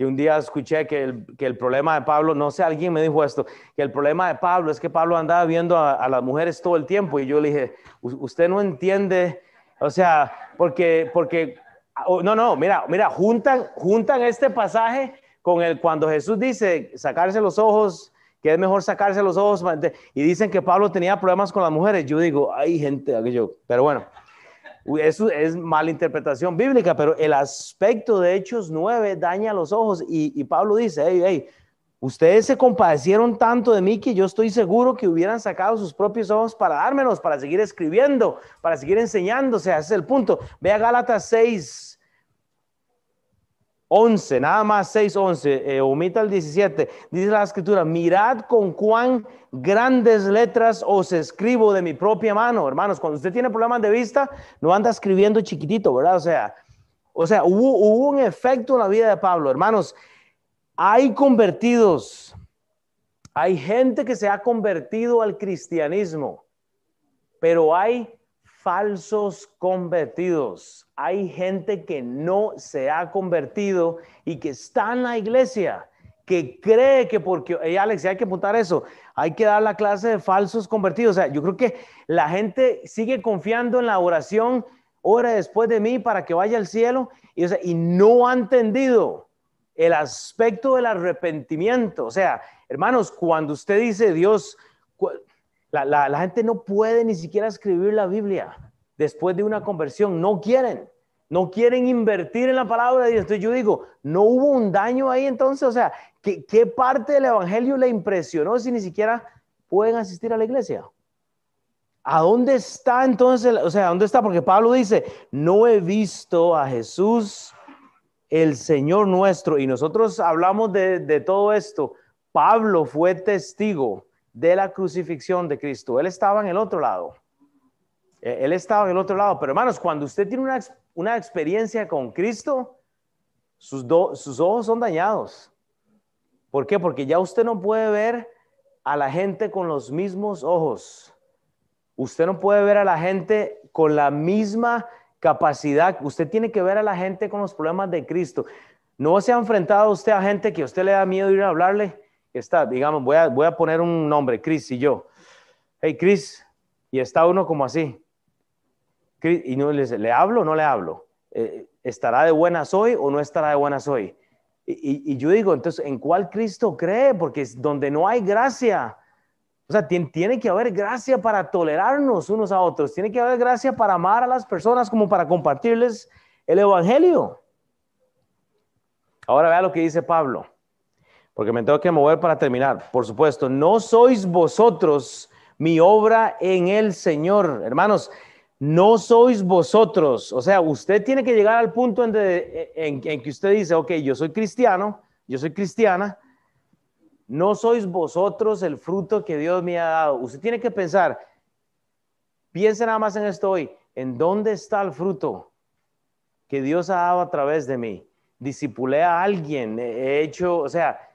Que un día escuché que el, que el problema de Pablo, no sé, alguien me dijo esto, que el problema de Pablo es que Pablo andaba viendo a, las mujeres todo el tiempo y yo le dije, usted no entiende, o sea, porque, porque, no, no, mira, mira, juntan, juntan este pasaje con el cuando Jesús dice sacarse los ojos que es mejor sacarse los ojos. Y dicen que Pablo tenía problemas con las mujeres. Yo digo, hay gente, aquello. Pero bueno, eso es mala interpretación bíblica, pero el aspecto de Hechos 9 daña los ojos. Y, Pablo dice, hey, hey, ustedes se compadecieron tanto de mí que yo estoy seguro que hubieran sacado sus propios ojos para dármelos, para seguir escribiendo, para seguir sea, ese es el punto. Ve a Gálatas 6, 11, nada más 6, 11, eh, omita el 17, dice la escritura, mirad con cuán grandes letras os escribo de mi propia mano, hermanos, cuando usted tiene problemas de vista, no anda escribiendo chiquitito, ¿verdad? O sea, o sea, hubo, hubo un efecto en la vida de Pablo, hermanos, hay convertidos, hay gente que se ha convertido al cristianismo, pero hay falsos convertidos. Hay gente que no se ha convertido y que está en la iglesia, que cree que porque, Alex, hay que apuntar eso, hay que dar la clase de falsos convertidos. O sea, yo creo que la gente sigue confiando en la oración, ora después de mí para que vaya al cielo, y, y no ha entendido el aspecto del arrepentimiento. O sea, hermanos, cuando usted dice Dios, la, gente no puede ni siquiera escribir la Biblia después de una conversión. No quieren. No quieren invertir en la palabra de Dios. Entonces yo digo, ¿no hubo un daño ahí entonces? O sea, ¿qué, ¿qué, parte del Evangelio le impresionó si ni siquiera pueden asistir a la iglesia? ¿A dónde está entonces? O sea, ¿dónde está? Porque Pablo dice, no he visto a Jesús, el Señor nuestro. Y nosotros hablamos de, de todo esto. Pablo fue testigo de la crucifixión de Cristo. Él estaba en el otro lado. Eh, él estaba en el otro lado. Pero hermanos, cuando usted tiene una, experiencia con Cristo, sus, sus ojos son dañados. ¿Por qué? Porque ya usted no puede ver a la gente con los mismos ojos. Usted no puede ver a la gente con la misma capacidad. Usted tiene que ver a la gente con los problemas de Cristo. No se ha enfrentado usted a gente que usted le da miedo ir a hablarle está, digamos, voy a, voy a poner un nombre, Chris y yo. Hey, Chris, y está uno como así. y no le, ¿le hablo o no le hablo? Eh, ¿Estará de buenas hoy o no estará de buenas hoy? Y, y, yo digo, entonces, ¿en cuál Cristo cree? Porque es donde no hay gracia. O sea, tiene, tiene, que haber gracia para tolerarnos unos a otros. Tiene que haber gracia para amar a las personas como para compartirles el Evangelio. Ahora vea lo que dice Pablo porque me tengo que mover para terminar. Por supuesto, no sois vosotros mi obra en el Señor. Hermanos, no sois vosotros. O sea, usted tiene que llegar al punto en, en, que usted dice, ok, yo soy cristiano, yo soy cristiana. No sois vosotros el fruto que Dios me ha dado. Usted tiene que pensar, piense nada más en esto hoy, ¿en dónde está el fruto que Dios ha dado a través de mí? Disipulé a alguien, he hecho, o sea,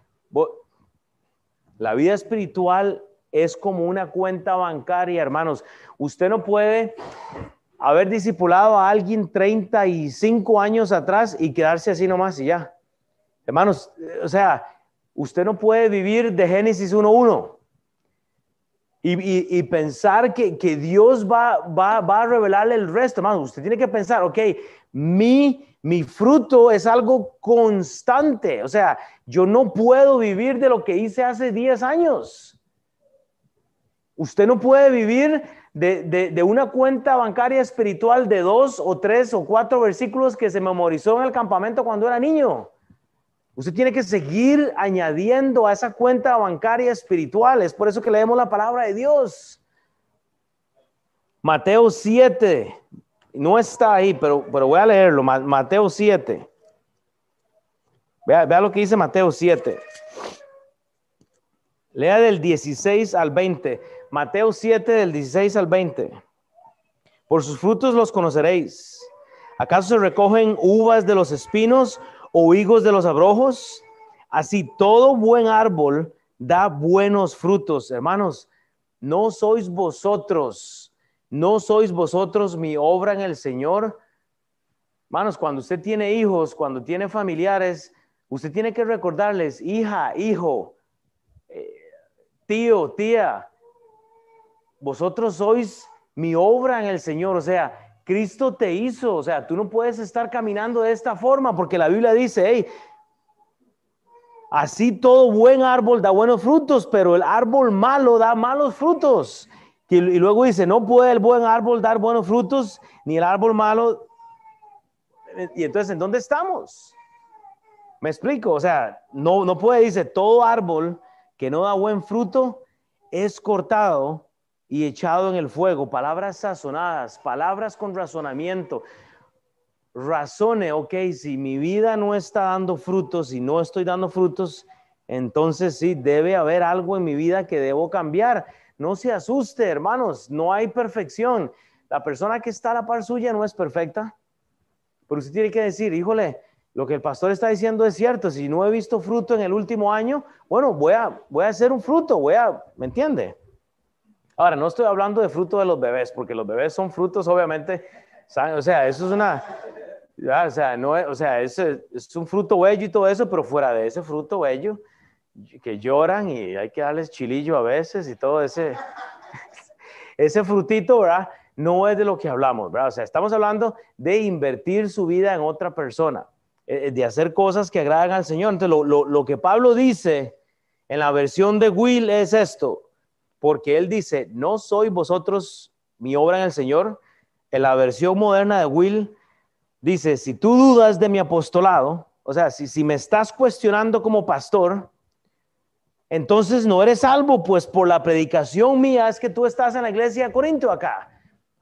la vida espiritual es como una cuenta bancaria, hermanos. Usted no puede haber discipulado a alguien 35 años atrás y quedarse así nomás y ya. Hermanos, o sea, usted no puede vivir de Génesis 1.1 y, y, pensar que, Dios va, a revelarle el resto, hermanos. Usted tiene que pensar, ok, mi mi fruto es algo constante. O sea, yo no puedo vivir de lo que hice hace 10 años. Usted no puede vivir de, una cuenta bancaria espiritual de dos o tres o cuatro versículos que se memorizó en el campamento cuando era niño. Usted tiene que seguir añadiendo a esa cuenta bancaria espiritual. Es por eso que leemos la palabra de Dios. Mateo 7, no está ahí, pero, pero voy a leerlo. Mateo 7. Vea, vea lo que dice Mateo 7. Lea del 16 al 20. Mateo 7 del 16 al 20. Por sus frutos los conoceréis. ¿Acaso se recogen uvas de los espinos o higos de los abrojos? Así todo buen árbol da buenos frutos. Hermanos, no sois vosotros ¿No sois vosotros mi obra en el Señor? Manos, cuando usted tiene hijos, cuando tiene familiares, usted tiene que recordarles, hija, hijo, eh, tío, tía, vosotros sois mi obra en el Señor. O sea, Cristo te hizo. O sea, tú no puedes estar caminando de esta forma porque la Biblia dice, hey, así todo buen árbol da buenos frutos, pero el árbol malo da malos frutos. Y luego dice, no puede el buen árbol dar buenos frutos, ni el árbol malo y entonces, ¿en dónde estamos? Me explico, o sea, no, no puede, dice, todo árbol que no da buen fruto es cortado y echado en el fuego. Palabras sazonadas, palabras con razonamiento. Razone, ok, si mi vida no está dando frutos y no estoy dando frutos, entonces sí, debe haber algo en mi vida que debo cambiar. No se asuste, hermanos, no hay perfección. La persona que está a la par suya no es perfecta. Pero usted tiene que decir, híjole, lo que el pastor está diciendo es cierto. Si no he visto fruto en el último año, bueno, voy a, voy a hacer un fruto, voy a, ¿me entiende? Ahora, no estoy hablando de fruto de los bebés, porque los bebés son frutos, obviamente, o sea, eso es una, o sea, no o sea, es, es un fruto bello y todo eso, pero fuera de ese fruto bello, que lloran y hay que darles chilillo a veces y todo ese, [LAUGHS] ese frutito, ¿verdad? no es de lo que hablamos, ¿verdad? O sea, estamos hablando de invertir su vida en otra persona, eh, de hacer cosas que agradan al Señor. Entonces, lo, que Pablo dice en la versión de Will es esto, porque él dice, no soy vosotros mi obra en el Señor. En la versión moderna de Will dice, si tú dudas de mi apostolado, o sea, si, si me estás cuestionando como pastor, entonces no eres salvo, pues por la predicación mía es que tú estás en la iglesia de Corinto acá.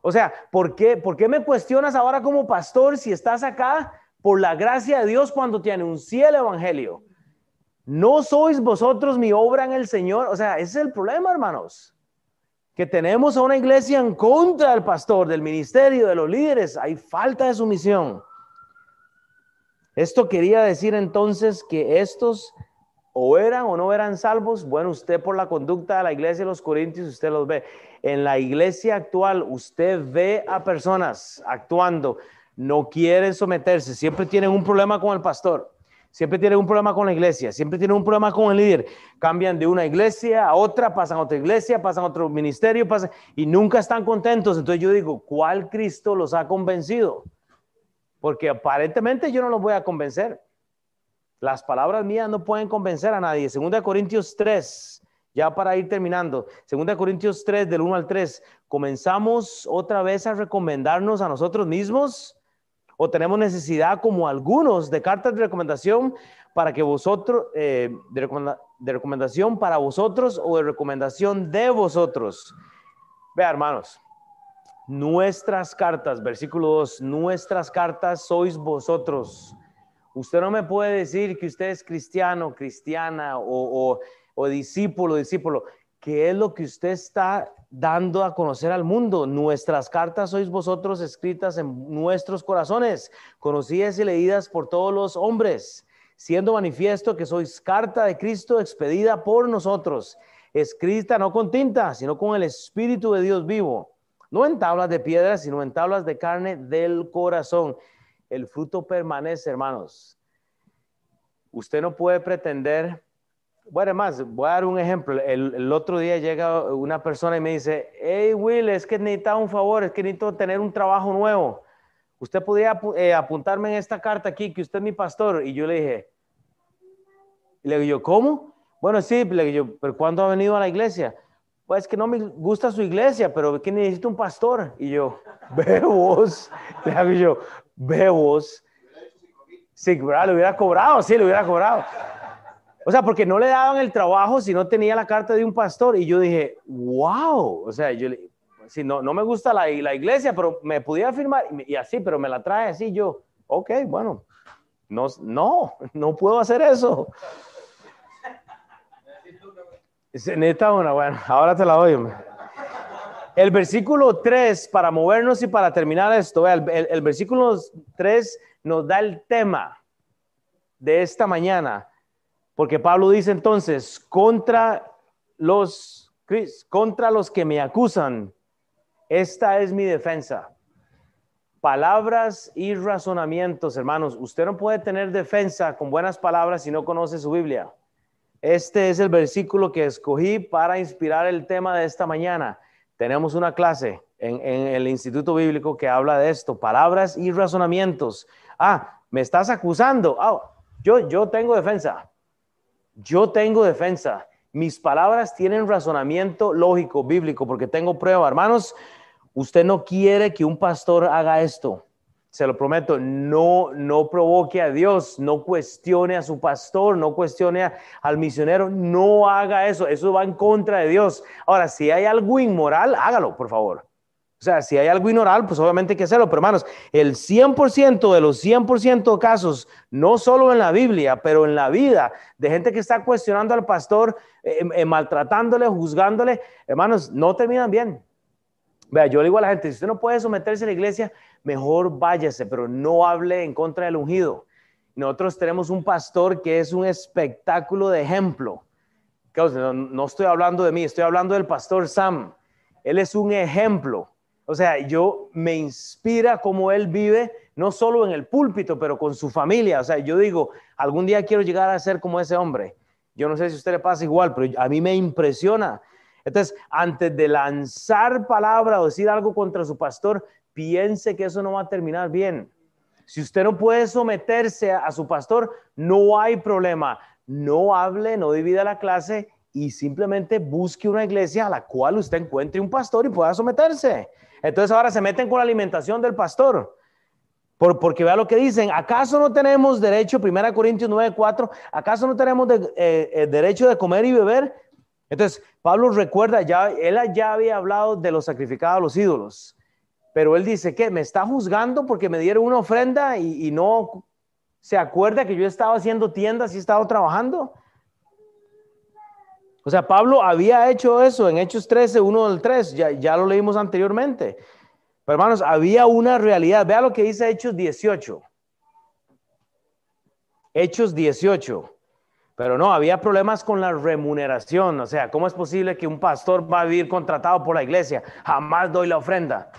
O sea, ¿por qué, ¿por qué me cuestionas ahora como pastor si estás acá por la gracia de Dios cuando te anuncié el Evangelio? ¿No sois vosotros mi obra en el Señor? O sea, ese es el problema, hermanos. Que tenemos a una iglesia en contra del pastor, del ministerio, de los líderes. Hay falta de sumisión. Esto quería decir entonces que estos o eran o no eran salvos. Bueno, usted por la conducta de la iglesia de los Corintios, usted los ve. En la iglesia actual, usted ve a personas actuando, no quieren someterse, siempre tienen un problema con el pastor. Siempre tienen un problema con la iglesia, siempre tienen un problema con el líder. Cambian de una iglesia a otra, pasan a otra iglesia, pasan a otro ministerio, pasan, y nunca están contentos. Entonces yo digo, ¿cuál Cristo los ha convencido? Porque aparentemente yo no los voy a convencer. Las palabras mías no pueden convencer a nadie. Segunda Corintios 3, ya para ir terminando. Segunda Corintios 3, del 1 al 3. ¿Comenzamos otra vez a recomendarnos a nosotros mismos? ¿O tenemos necesidad, como algunos, de cartas de recomendación para que vosotros, eh, de, recomendación para vosotros o de recomendación de vosotros? Vea, hermanos, nuestras cartas, versículo 2, nuestras cartas sois vosotros Usted no me puede decir que usted es cristiano, cristiana o, discípulo, discípulo. ¿Qué es lo que usted está dando a conocer al mundo? Nuestras cartas sois vosotros escritas en nuestros corazones, conocidas y leídas por todos los hombres, siendo manifiesto que sois carta de Cristo expedida por nosotros, escrita no con tinta, sino con el Espíritu de Dios vivo, no en tablas de piedra, sino en tablas de carne del corazón el fruto permanece, hermanos. Usted no puede pretender, bueno, más, voy a dar un ejemplo. El, otro día llega una persona y me dice, hey Will, es que necesita un favor, es que necesito tener un trabajo nuevo. Usted podría eh, apuntarme en esta carta aquí, que usted es mi pastor. Y yo le dije, le digo ¿cómo? Bueno, sí, le digo pero ¿cuándo ha venido a la iglesia? Pues que no me gusta su iglesia, pero que necesito un pastor. Y yo, [LAUGHS] ve vos, le hago yo, ve vos. Sí, le hubiera cobrado, sí, le hubiera cobrado. O sea, porque no le daban el trabajo si no tenía la carta de un pastor. Y yo dije, wow. O sea, yo si no, no me gusta la, iglesia, pero me pudiera firmar y, así, pero me la trae así. Yo, ok, bueno, no, no, puedo hacer eso. Necesita una, bueno, ahora te la doy. El versículo 3, para movernos y para terminar esto, el, versículo 3 nos da el tema de esta mañana, porque Pablo dice entonces, contra los, contra los que me acusan, esta es mi defensa. palabras y razonamientos, hermanos. Usted no puede tener defensa con buenas palabras si no conoce su Biblia. Este es el versículo que escogí para inspirar el tema de esta mañana. Tenemos una clase en, el Instituto Bíblico que habla de esto, palabras y razonamientos. Ah, me estás acusando. Ah, yo, yo tengo defensa. Yo tengo defensa. Mis palabras tienen razonamiento lógico, bíblico, porque tengo prueba. Hermanos, usted no quiere que un pastor haga esto. Se lo prometo, no, no provoque a Dios, no cuestione a su pastor, no cuestione al misionero, no haga eso, eso va en contra de Dios. Ahora, si hay algo inmoral, hágalo, por favor. O sea, si hay algo inmoral, pues obviamente hay que hacerlo. Pero hermanos, el 100% de los 100% de casos, no solo en la Biblia, pero en la vida, de gente que está cuestionando al pastor, eh, eh, maltratándole, juzgándole, hermanos, no terminan bien. Vea, yo le digo a la gente, si usted no puede someterse a la iglesia, mejor váyase, pero no hable en contra del ungido. Nosotros tenemos un pastor que es un espectáculo de ejemplo. No, estoy hablando de mí, estoy hablando del pastor Sam. Él es un ejemplo. O sea, yo me inspira cómo él vive, no solo en el púlpito, pero con su familia. O sea, yo digo, algún día quiero llegar a ser como ese hombre. Yo no sé si a usted le pasa igual, pero a mí me impresiona. Entonces, antes de lanzar palabra o decir algo contra su pastor, piense que eso no va a terminar bien. Si usted no puede someterse a, su pastor, no hay problema. No hable, no divida la clase y simplemente busque una iglesia a la cual usted encuentre un pastor y pueda someterse. Entonces ahora se meten con la alimentación del pastor. Por, porque vea lo que dicen, ¿acaso no tenemos derecho, 1 Corintios 9, 4, ¿acaso no tenemos eh, eh, derecho de comer y beber? Entonces, Pablo recuerda, ya, él ya había hablado de los sacrificados a los ídolos. Pero él dice que me está juzgando porque me dieron una ofrenda y, no se acuerda que yo estaba haciendo tiendas y estaba trabajando. O sea, Pablo había hecho eso en Hechos 13, 1 del 3, ya, ya lo leímos anteriormente. Pero hermanos, había una realidad. Vea lo que dice Hechos 18. Hechos 18. Pero no, había problemas con la remuneración. O sea, ¿cómo es posible que un pastor va a vivir contratado por la iglesia? Jamás doy la ofrenda.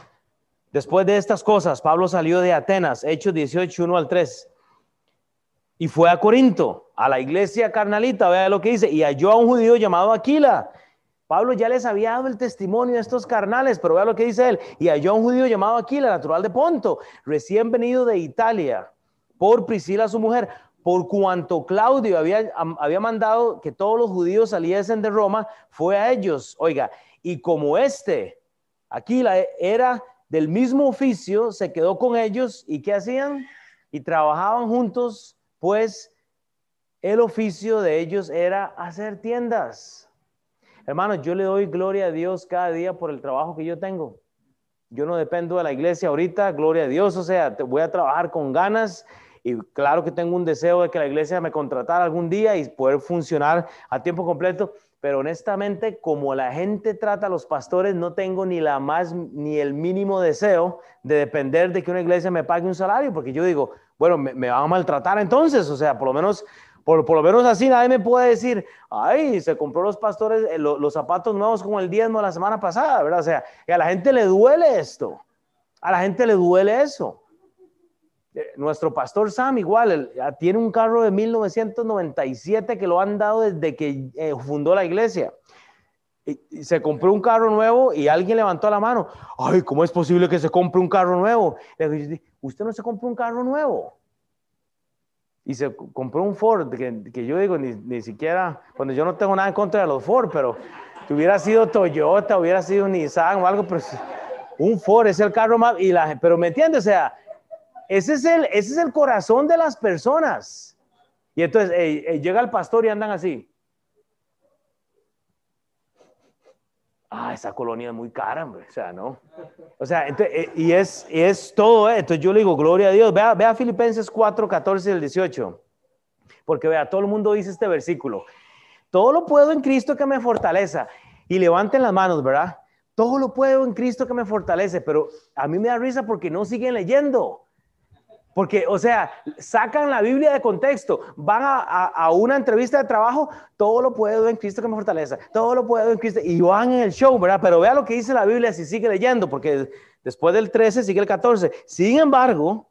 Después de estas cosas, Pablo salió de Atenas, Hechos 18, 1 al 3, y fue a Corinto, a la iglesia carnalita, vea lo que dice, y halló a un judío llamado Aquila. Pablo ya les había dado el testimonio a estos carnales, pero vea lo que dice él, y halló a un judío llamado Aquila, natural de Ponto, recién venido de Italia, por Priscila su mujer, por cuanto Claudio había, había mandado que todos los judíos saliesen de Roma, fue a ellos, oiga, y como este, Aquila era del mismo oficio, se quedó con ellos y ¿qué hacían? Y trabajaban juntos, pues el oficio de ellos era hacer tiendas. Hermanos, yo le doy gloria a Dios cada día por el trabajo que yo tengo. Yo no dependo de la iglesia ahorita, gloria a Dios, o sea, voy a trabajar con ganas y claro que tengo un deseo de que la iglesia me contratara algún día y poder funcionar a tiempo completo, pero honestamente, como la gente trata a los pastores, no tengo ni la más, ni el mínimo deseo de depender de que una iglesia me pague un salario, porque yo digo, bueno, me, van a maltratar entonces, o sea, por lo menos, por, lo menos así nadie me puede decir, ay, se compró los pastores eh, los zapatos nuevos con el diezmo la semana pasada, ¿verdad? O sea, y a la gente le duele esto, a la gente le duele eso. Eh, nuestro pastor Sam igual, tiene un carro de 1997 que lo han dado desde que eh, fundó la iglesia. Y, se compró un carro nuevo y alguien levantó la mano. Ay, ¿cómo es posible que se compre un carro nuevo? usted no se compró un carro nuevo. Y se compró un Ford, que, yo digo, ni, siquiera, cuando yo no tengo nada en contra de los Ford, pero que hubiera sido Toyota, hubiera sido Nissan o algo, pero un Ford es el carro más, y la, pero me entiende, o sea, ese es el, ese es el corazón de las personas. Y entonces llega el pastor y andan así. Ah, esa colonia es muy cara, hombre. O sea, ¿no? O sea, eh, y, es, es todo. ¿eh? Entonces yo le digo, gloria a Dios. Vea, vea Filipenses 4, 14 y 18. Porque vea, todo el mundo dice este versículo. Todo lo puedo en Cristo que me fortaleza. Y levanten las manos, ¿verdad? Todo lo puedo en Cristo que me fortalece. Pero a mí me da risa porque no siguen leyendo. Porque, o sea, sacan la Biblia de contexto, van a, una entrevista de trabajo, todo lo puedo en Cristo que me fortaleza, todo lo puedo en Cristo, y van en el show, ¿verdad? Pero vea lo que dice la Biblia si sigue leyendo, porque después del 13 sigue el 14. Sin embargo,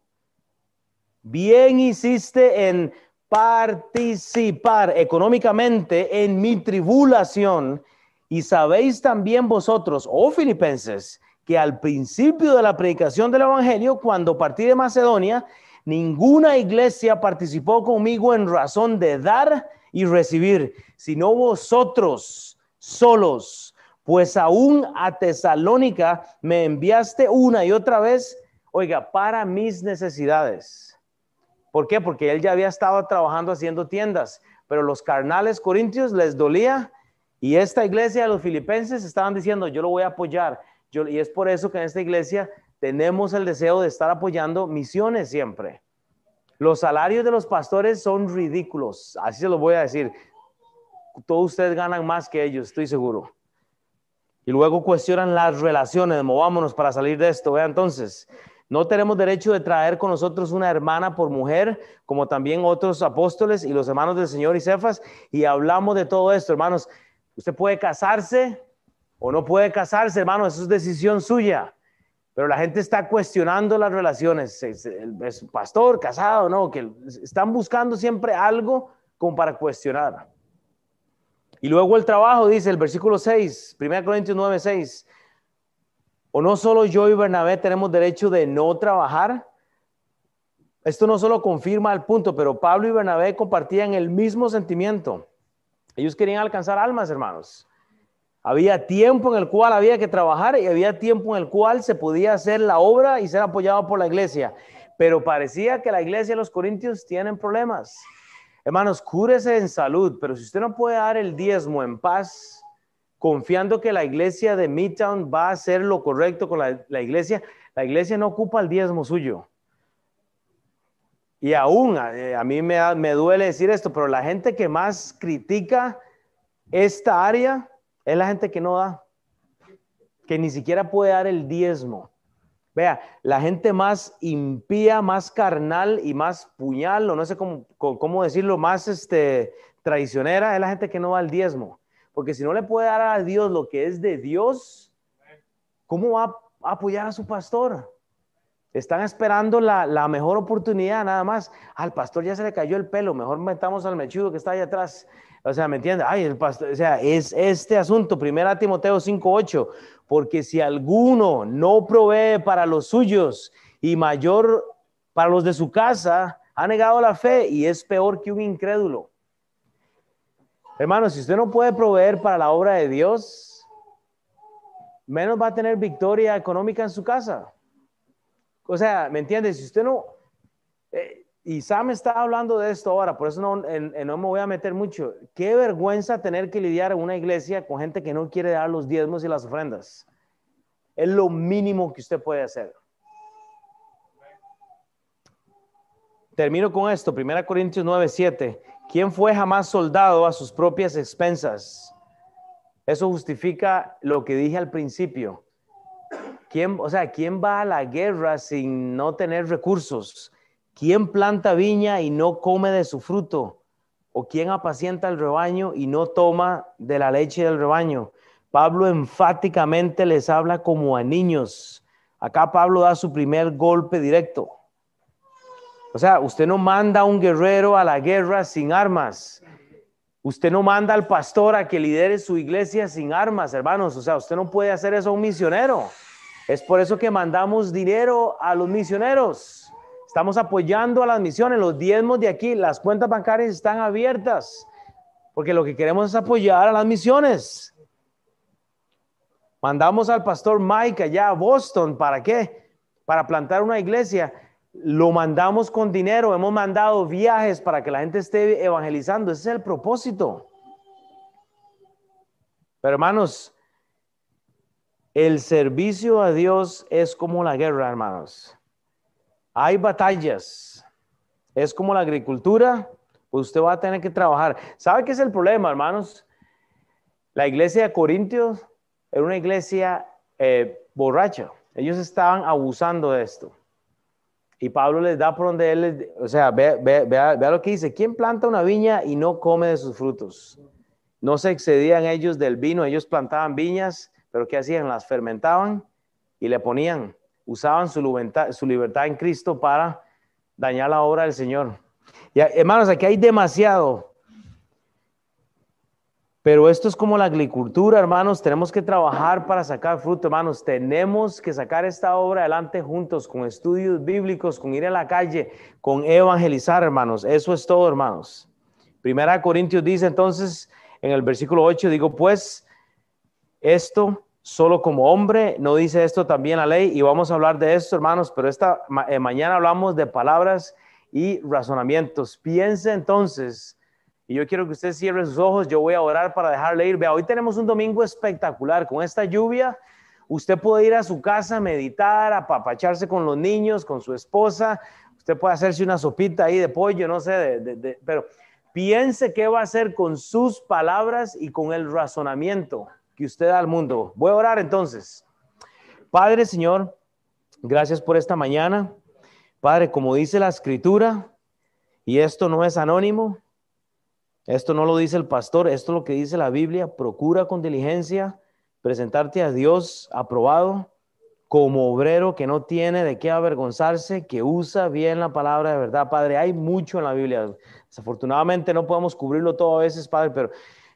bien hiciste en participar económicamente en mi tribulación, y sabéis también vosotros, oh filipenses, que al principio de la predicación del Evangelio, cuando partí de Macedonia, ninguna iglesia participó conmigo en razón de dar y recibir, sino vosotros solos, pues aún a Tesalónica me enviaste una y otra vez, oiga, para mis necesidades. ¿Por qué? Porque él ya había estado trabajando haciendo tiendas, pero los carnales corintios les dolía y esta iglesia de los filipenses estaban diciendo, yo lo voy a apoyar y es por eso que en esta iglesia tenemos el deseo de estar apoyando misiones siempre. Los salarios de los pastores son ridículos, así se lo voy a decir. Todos ustedes ganan más que ellos, estoy seguro. Y luego cuestionan las relaciones, movámonos para salir de esto. Vea entonces, no tenemos derecho de traer con nosotros una hermana por mujer, como también otros apóstoles y los hermanos del Señor y Cefas, y hablamos de todo esto, hermanos. Usted puede casarse, o no puede casarse, hermano, eso es decisión suya. Pero la gente está cuestionando las relaciones. Es, pastor, casado, no, que están buscando siempre algo como para cuestionar. Y luego el trabajo, dice el versículo 6, 1 Corintios 9, 6. O no solo yo y Bernabé tenemos derecho de no trabajar. Esto no solo confirma el punto, pero Pablo y Bernabé compartían el mismo sentimiento. Ellos querían alcanzar almas, hermanos. Había tiempo en el cual había que trabajar y había tiempo en el cual se podía hacer la obra y ser apoyado por la iglesia. Pero parecía que la iglesia de los Corintios tienen problemas. Hermanos, cúrese en salud, pero si usted no puede dar el diezmo en paz, confiando que la iglesia de Midtown va a hacer lo correcto con la, iglesia, la iglesia no ocupa el diezmo suyo. Y aún, a, eh, a mí me duele decir esto, pero la gente que más critica esta área es la gente que no da, que ni siquiera puede dar el diezmo. Vea, la gente más impía, más carnal y más puñal, o no sé cómo, cómo decirlo, más este, traicionera, es la gente que no da el diezmo. Porque si no le puede dar a Dios lo que es de Dios, ¿cómo va a apoyar a su pastor? Están esperando la, la, mejor oportunidad, nada más. Al pastor ya se le cayó el pelo, mejor metamos al mechudo que está ahí atrás. O sea, ¿me entiendes? Ay, el pastor, o sea, es este asunto, primera Timoteo 5:8, porque si alguno no provee para los suyos y mayor para los de su casa, ha negado la fe y es peor que un incrédulo. Hermano, si usted no puede proveer para la obra de Dios, menos va a tener victoria económica en su casa. O sea, ¿me entiendes? Si usted no, eh, y Sam está hablando de esto ahora, por eso no, no me voy a meter mucho. Qué vergüenza tener que lidiar en una iglesia con gente que no quiere dar los diezmos y las ofrendas. Es lo mínimo que usted puede hacer. Termino con esto, 1 Corintios 9, 7. ¿Quién fue jamás soldado a sus propias expensas? Eso justifica lo que dije al principio. ¿Quién, o sea, ¿quién va a la guerra sin no tener recursos? ¿Quién planta viña y no come de su fruto? ¿O quién apacienta el rebaño y no toma de la leche del rebaño? Pablo enfáticamente les habla como a niños. Acá Pablo da su primer golpe directo. O sea, usted no manda a un guerrero a la guerra sin armas. Usted no manda al pastor a que lidere su iglesia sin armas, hermanos. O sea, usted no puede hacer eso a un misionero. Es por eso que mandamos dinero a los misioneros. Estamos apoyando a las misiones, los diezmos de aquí, las cuentas bancarias están abiertas, porque lo que queremos es apoyar a las misiones. Mandamos al pastor Mike allá a Boston, ¿para qué? Para plantar una iglesia. Lo mandamos con dinero, hemos mandado viajes para que la gente esté evangelizando. Ese es el propósito. Pero hermanos, el servicio a Dios es como la guerra, hermanos. Hay batallas. Es como la agricultura, pues usted va a tener que trabajar. ¿Sabe qué es el problema, hermanos? La iglesia de Corintios era una iglesia eh, borracha. Ellos estaban abusando de esto. Y Pablo les da por donde él, o sea, vea, lo que dice, ¿quién planta una viña y no come de sus frutos? No se excedían ellos del vino, ellos plantaban viñas, pero ¿qué hacían? Las fermentaban y le ponían, usaban su libertad, en Cristo para dañar la obra del Señor. Y hermanos, aquí hay demasiado pero esto es como la agricultura, hermanos. Tenemos que trabajar para sacar fruto, hermanos. Tenemos que sacar esta obra adelante juntos, con estudios bíblicos, con ir a la calle, con evangelizar, hermanos. Eso es todo, hermanos. Primera Corintios dice entonces en el versículo 8, digo, pues, esto solo como hombre, no dice esto también la ley, y vamos a hablar de esto, hermanos, pero esta eh, mañana hablamos de palabras y razonamientos. Piense entonces y yo quiero que usted cierre sus ojos, yo voy a orar para dejarle ir. Vea, hoy tenemos un domingo espectacular. Con esta lluvia, usted puede ir a su casa, meditar, apapacharse con los niños, con su esposa. Usted puede hacerse una sopita ahí de pollo, no sé, pero piense qué va a hacer con sus palabras y con el razonamiento que usted da al mundo. Voy a orar entonces. Padre, Señor, gracias por esta mañana. Padre, como dice la escritura, y esto no es anónimo, esto no lo dice el pastor, esto es lo que dice la Biblia. Procura con diligencia presentarte a Dios aprobado como obrero que no tiene de qué avergonzarse, que usa bien la palabra de verdad. Padre, hay mucho en la Biblia. Desafortunadamente no podemos cubrirlo todo a veces, Padre, pero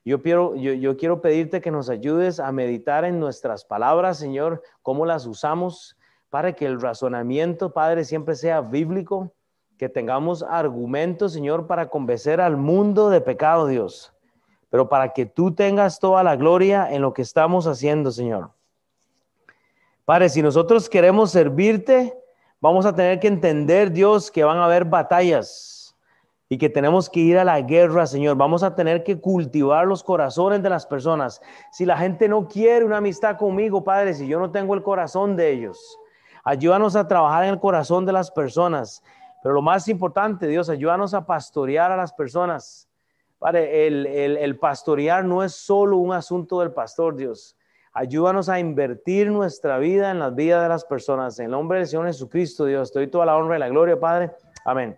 yo quiero, pedirte que nos ayudes a meditar en nuestras palabras, Señor, cómo las usamos, para que el razonamiento, Padre, siempre sea bíblico que tengamos argumentos, Señor, para convencer al mundo de pecado, Dios, pero para que tú tengas toda la gloria en lo que estamos haciendo, Señor. Padre, si nosotros queremos servirte, vamos a tener que entender, Dios, que van a haber batallas y que tenemos que ir a la guerra, Señor. Vamos a tener que cultivar los corazones de las personas. Si la gente no quiere una amistad conmigo, Padre, si yo no tengo el corazón de ellos, ayúdanos a trabajar en el corazón de las personas pero lo más importante, Dios, ayúdanos a pastorear a las personas. Padre, el, el pastorear no es solo un asunto del pastor, Dios. Ayúdanos a invertir nuestra vida en la vida de las personas. En el nombre del Señor Jesucristo, Dios, te doy toda la honra y la gloria, Padre. Amén.